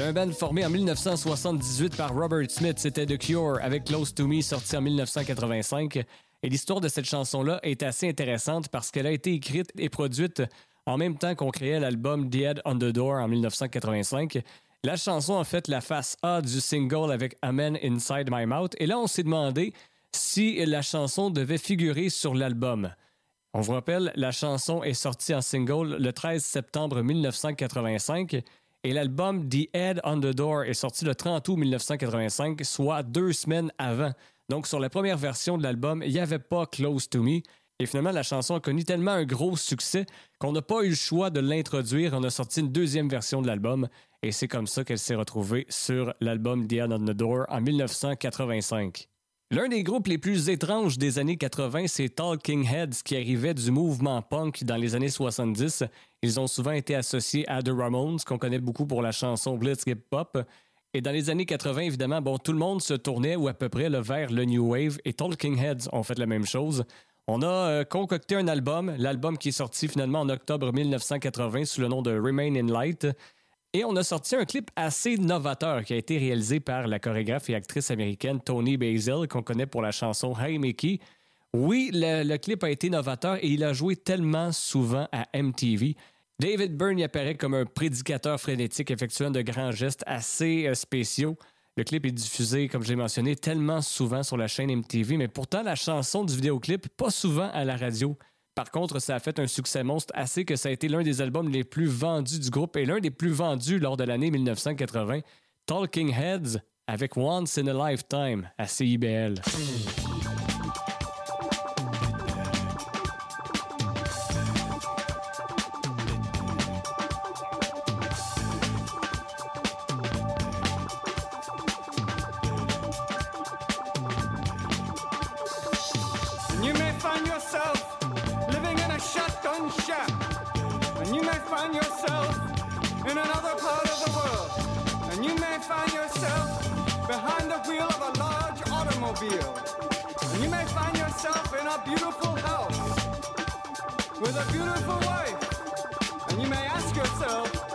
D'un band formé en 1978 par Robert Smith, c'était The Cure avec Close to Me sorti en 1985. Et l'histoire de cette chanson-là est assez intéressante parce qu'elle a été écrite et produite en même temps qu'on créait l'album The on the Door en 1985. La chanson a fait la face A du single avec Amen Inside My Mouth. Et là, on s'est demandé si la chanson devait figurer sur l'album. On vous rappelle, la chanson est sortie en single le 13 septembre 1985 et l'album The Head on the Door est sorti le 30 août 1985, soit deux semaines avant. Donc, sur la première version de l'album, il n'y avait pas Close to Me. Et finalement, la chanson a connu tellement un gros succès qu'on n'a pas eu le choix de l'introduire. On a sorti une deuxième version de l'album et c'est comme ça qu'elle s'est retrouvée sur l'album The Head on the Door en 1985. L'un des groupes les plus étranges des années 80, c'est Talking Heads qui arrivait du mouvement punk dans les années 70. Ils ont souvent été associés à The Ramones, qu'on connaît beaucoup pour la chanson Blitz Hip Pop. Et dans les années 80, évidemment, bon, tout le monde se tournait ou à peu près là, vers le New Wave et Talking Heads ont fait la même chose. On a euh, concocté un album, l'album qui est sorti finalement en octobre 1980 sous le nom de Remain in Light. Et on a sorti un clip assez novateur qui a été réalisé par la chorégraphe et actrice américaine Tony Basil, qu'on connaît pour la chanson Hey Mickey. Oui, le, clip a été novateur et il a joué tellement souvent à MTV. David Byrne y apparaît comme un prédicateur frénétique effectuant de grands gestes assez euh, spéciaux. Le clip est diffusé, comme j'ai mentionné, tellement souvent sur la chaîne MTV, mais pourtant la chanson du vidéoclip, pas souvent à la radio. Par contre, ça a fait un succès monstre assez que ça a été l'un des albums les plus vendus du groupe et l'un des plus vendus lors de l'année 1980. Talking Heads avec Once in a Lifetime à CIBL. And you may find yourself in another part of the world. And you may find yourself behind the wheel of a large automobile. And you may find yourself in a beautiful house with a beautiful wife. And you may ask yourself,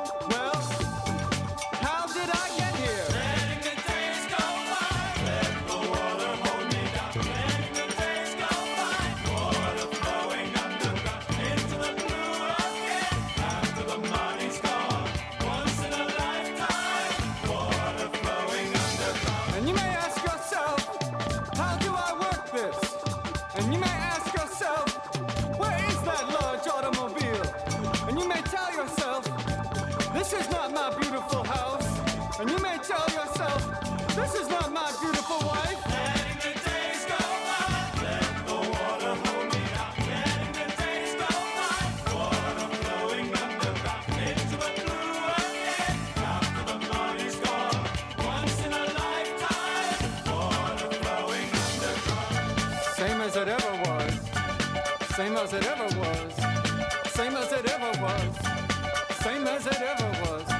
tell yourself, this is not my beautiful wife. Same as it ever was. Same as it ever was. Same as it ever was. Same as it ever was.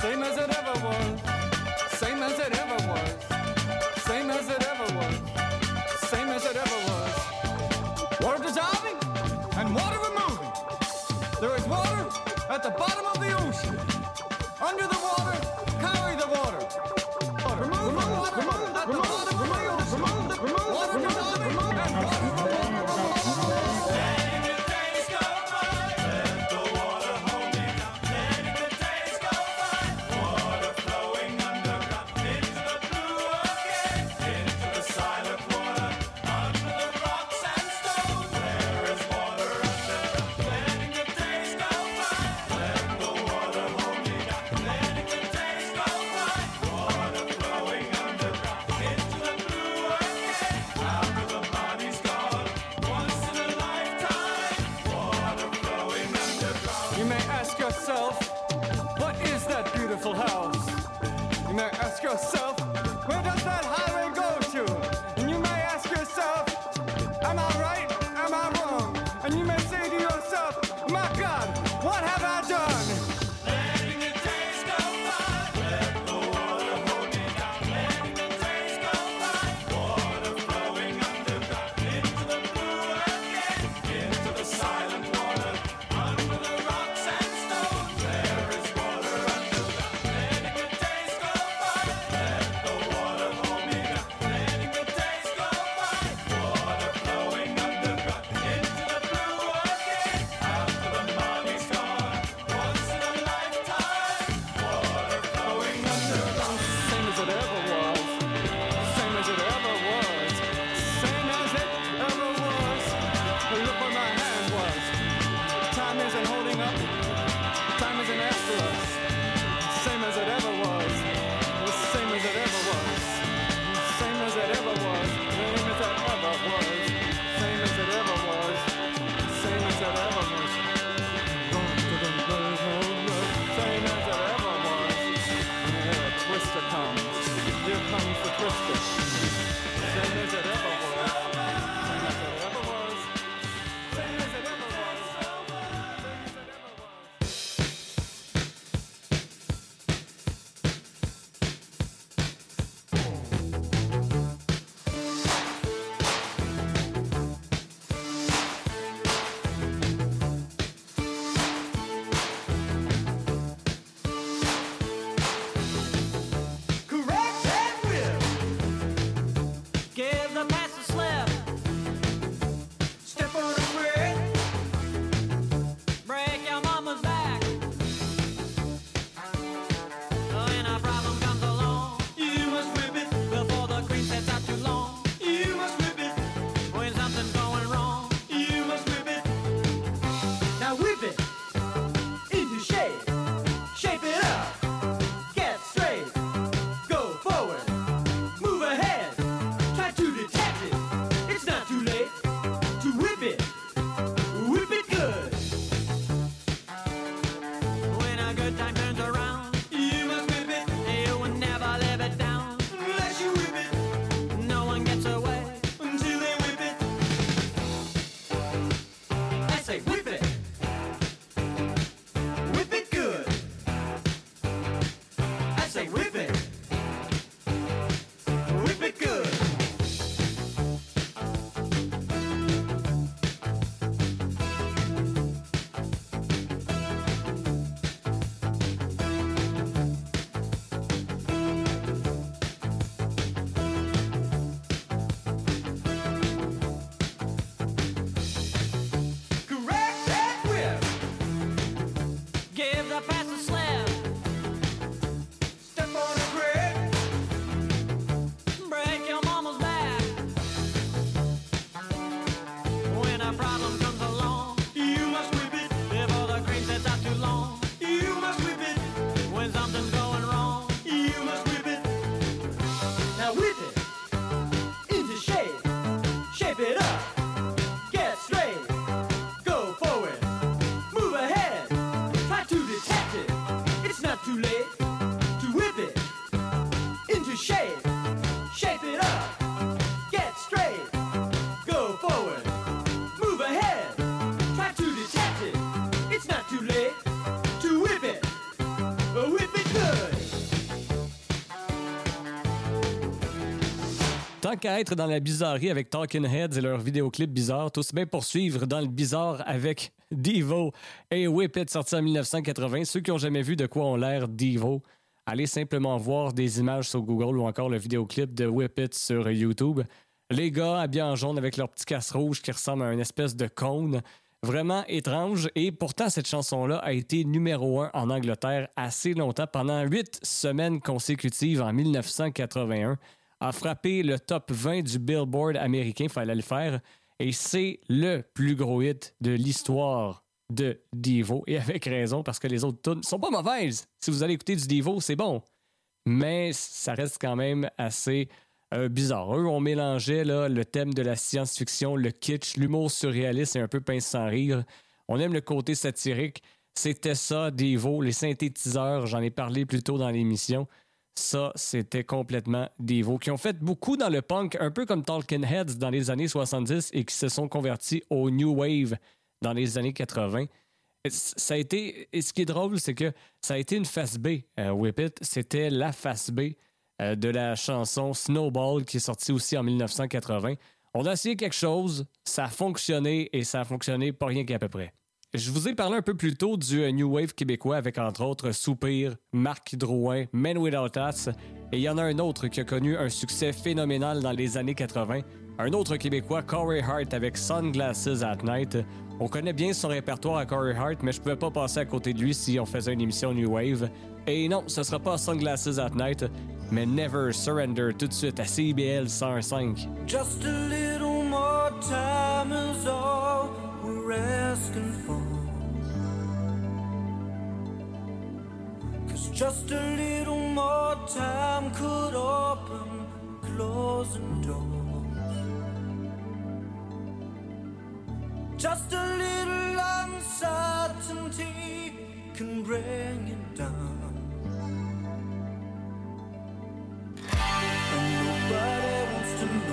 Same as Tant qu'à être dans la bizarrerie avec Talking Heads et leurs vidéoclips bizarres, tout bien poursuivre dans le bizarre avec Devo et Whip It sorti en 1980. Ceux qui ont jamais vu de quoi ont l'air Devo, allez simplement voir des images sur Google ou encore le vidéoclip de Whip It sur YouTube. Les gars habillés en jaune avec leur petit casse rouge qui ressemble à une espèce de cône. Vraiment étrange. Et pourtant, cette chanson-là a été numéro un en Angleterre assez longtemps, pendant huit semaines consécutives en 1981 a frappé le top 20 du Billboard américain, il fallait le faire, et c'est le plus gros hit de l'histoire de Devo, et avec raison, parce que les autres tunes sont pas mauvaises. Si vous allez écouter du Devo, c'est bon, mais ça reste quand même assez euh, bizarre. Eux, on mélangeait là, le thème de la science-fiction, le kitsch, l'humour surréaliste et un peu pince sans rire. On aime le côté satirique. C'était ça, Devo, les synthétiseurs, j'en ai parlé plus tôt dans l'émission. Ça, c'était complètement Devo, qui ont fait beaucoup dans le punk, un peu comme Talking Heads dans les années 70 et qui se sont convertis au New Wave dans les années 80. Et c- Ça a été, et ce qui est drôle, c'est que ça a été une face B, euh. C'était la face B euh, de la chanson Snowball qui est sortie aussi en 1980. On a essayé quelque chose, ça a fonctionné et ça a fonctionné pas rien qu'à peu près. Je vous ai parlé un peu plus tôt du euh, New Wave québécois avec entre autres Soupir, Marc Drouin, Men Without Us. Et il y en a un autre qui a connu un succès phénoménal dans les années 80. Un autre québécois, Corey Hart avec Sunglasses at Night. On connaît bien son répertoire à Corey Hart, mais je pouvais pas passer à côté de lui si on faisait une émission New Wave. Et non, ce sera pas Sunglasses at Night, mais Never Surrender tout de suite à CBL 105. Just a little more time is all we're asking for. Cause just a little more time could open closing doors. Just a little uncertainty can bring it down. And the your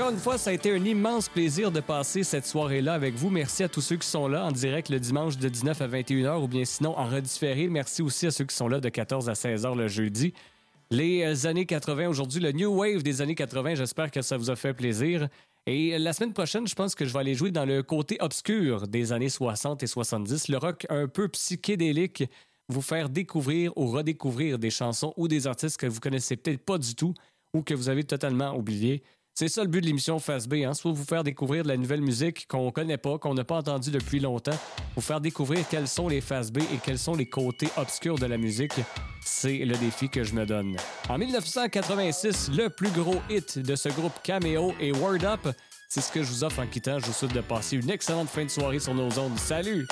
Encore une fois, ça a été un immense plaisir de passer cette soirée-là avec vous. Merci à tous ceux qui sont là en direct le dimanche de 19 à 21h ou bien sinon en redifféré. Merci aussi à ceux qui sont là de 14 à 16h le jeudi. Les euh, années 80, aujourd'hui, le New Wave des années 80, j'espère que ça vous a fait plaisir. Et la semaine prochaine, je pense que je vais aller jouer dans le côté obscur des années 60 et 70, le rock un peu psychédélique, vous faire découvrir ou redécouvrir des chansons ou des artistes que vous connaissez peut-être pas du tout ou que vous avez totalement oubliés. C'est ça le but de l'émission Face B, hein? soit vous faire découvrir de la nouvelle musique qu'on connaît pas, qu'on n'a pas entendu depuis longtemps, vous faire découvrir quels sont les Face B et quels sont les côtés obscurs de la musique. C'est le défi que je me donne. En 1986, le plus gros hit de ce groupe Cameo est Word Up. C'est ce que je vous offre en quittant. Je vous souhaite de passer une excellente fin de soirée sur nos ondes. Salut!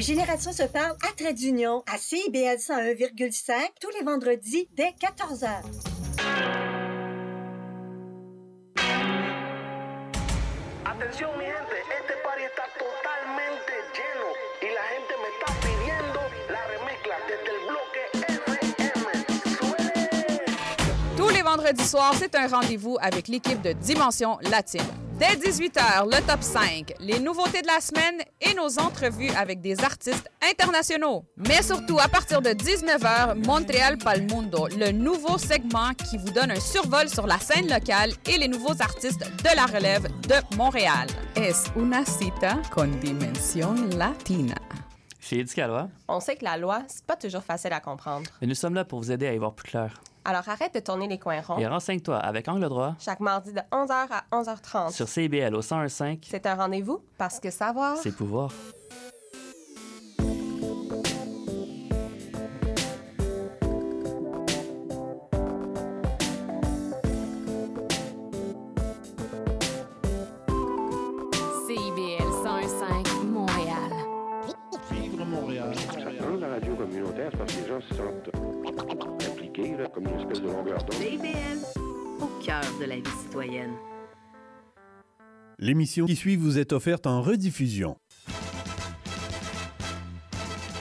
Génération se parle à Trait d'Union, à CIBL 101,5, tous les vendredis dès 14h. Atención mi gente, este party está totalmente lleno y la gente me está pidiendo la remezcla desde el bloque Tous les vendredis soirs, c'est un rendez-vous avec l'équipe de Dimension Latine. Dès 18h, le top 5, les nouveautés de la semaine et nos entrevues avec des artistes internationaux. Mais surtout, à partir de 19h, Montréal Palmundo, le nouveau segment qui vous donne un survol sur la scène locale et les nouveaux artistes de la relève de Montréal. Es una cita con dimension latina? Chez Éduc à loi, On sait que la loi, c'est pas toujours facile à comprendre. mais nous sommes là pour vous aider à y voir plus clair. Alors arrête de tourner les coins ronds. Et renseigne-toi avec Angle droit Chaque mardi de 11h à 11h30. sur CIBL au 101.5, C'est un rendez-vous parce que savoir. c'est pouvoir. CIBL 101.5 Montréal. Vivre Montréal. Dans la radio communautaire, c'est parce que les gens se sentent impliqués, là, comme une espèce de longueur d'onde. CIBL, au cœur de la vie citoyenne. L'émission qui suit vous est offerte en rediffusion.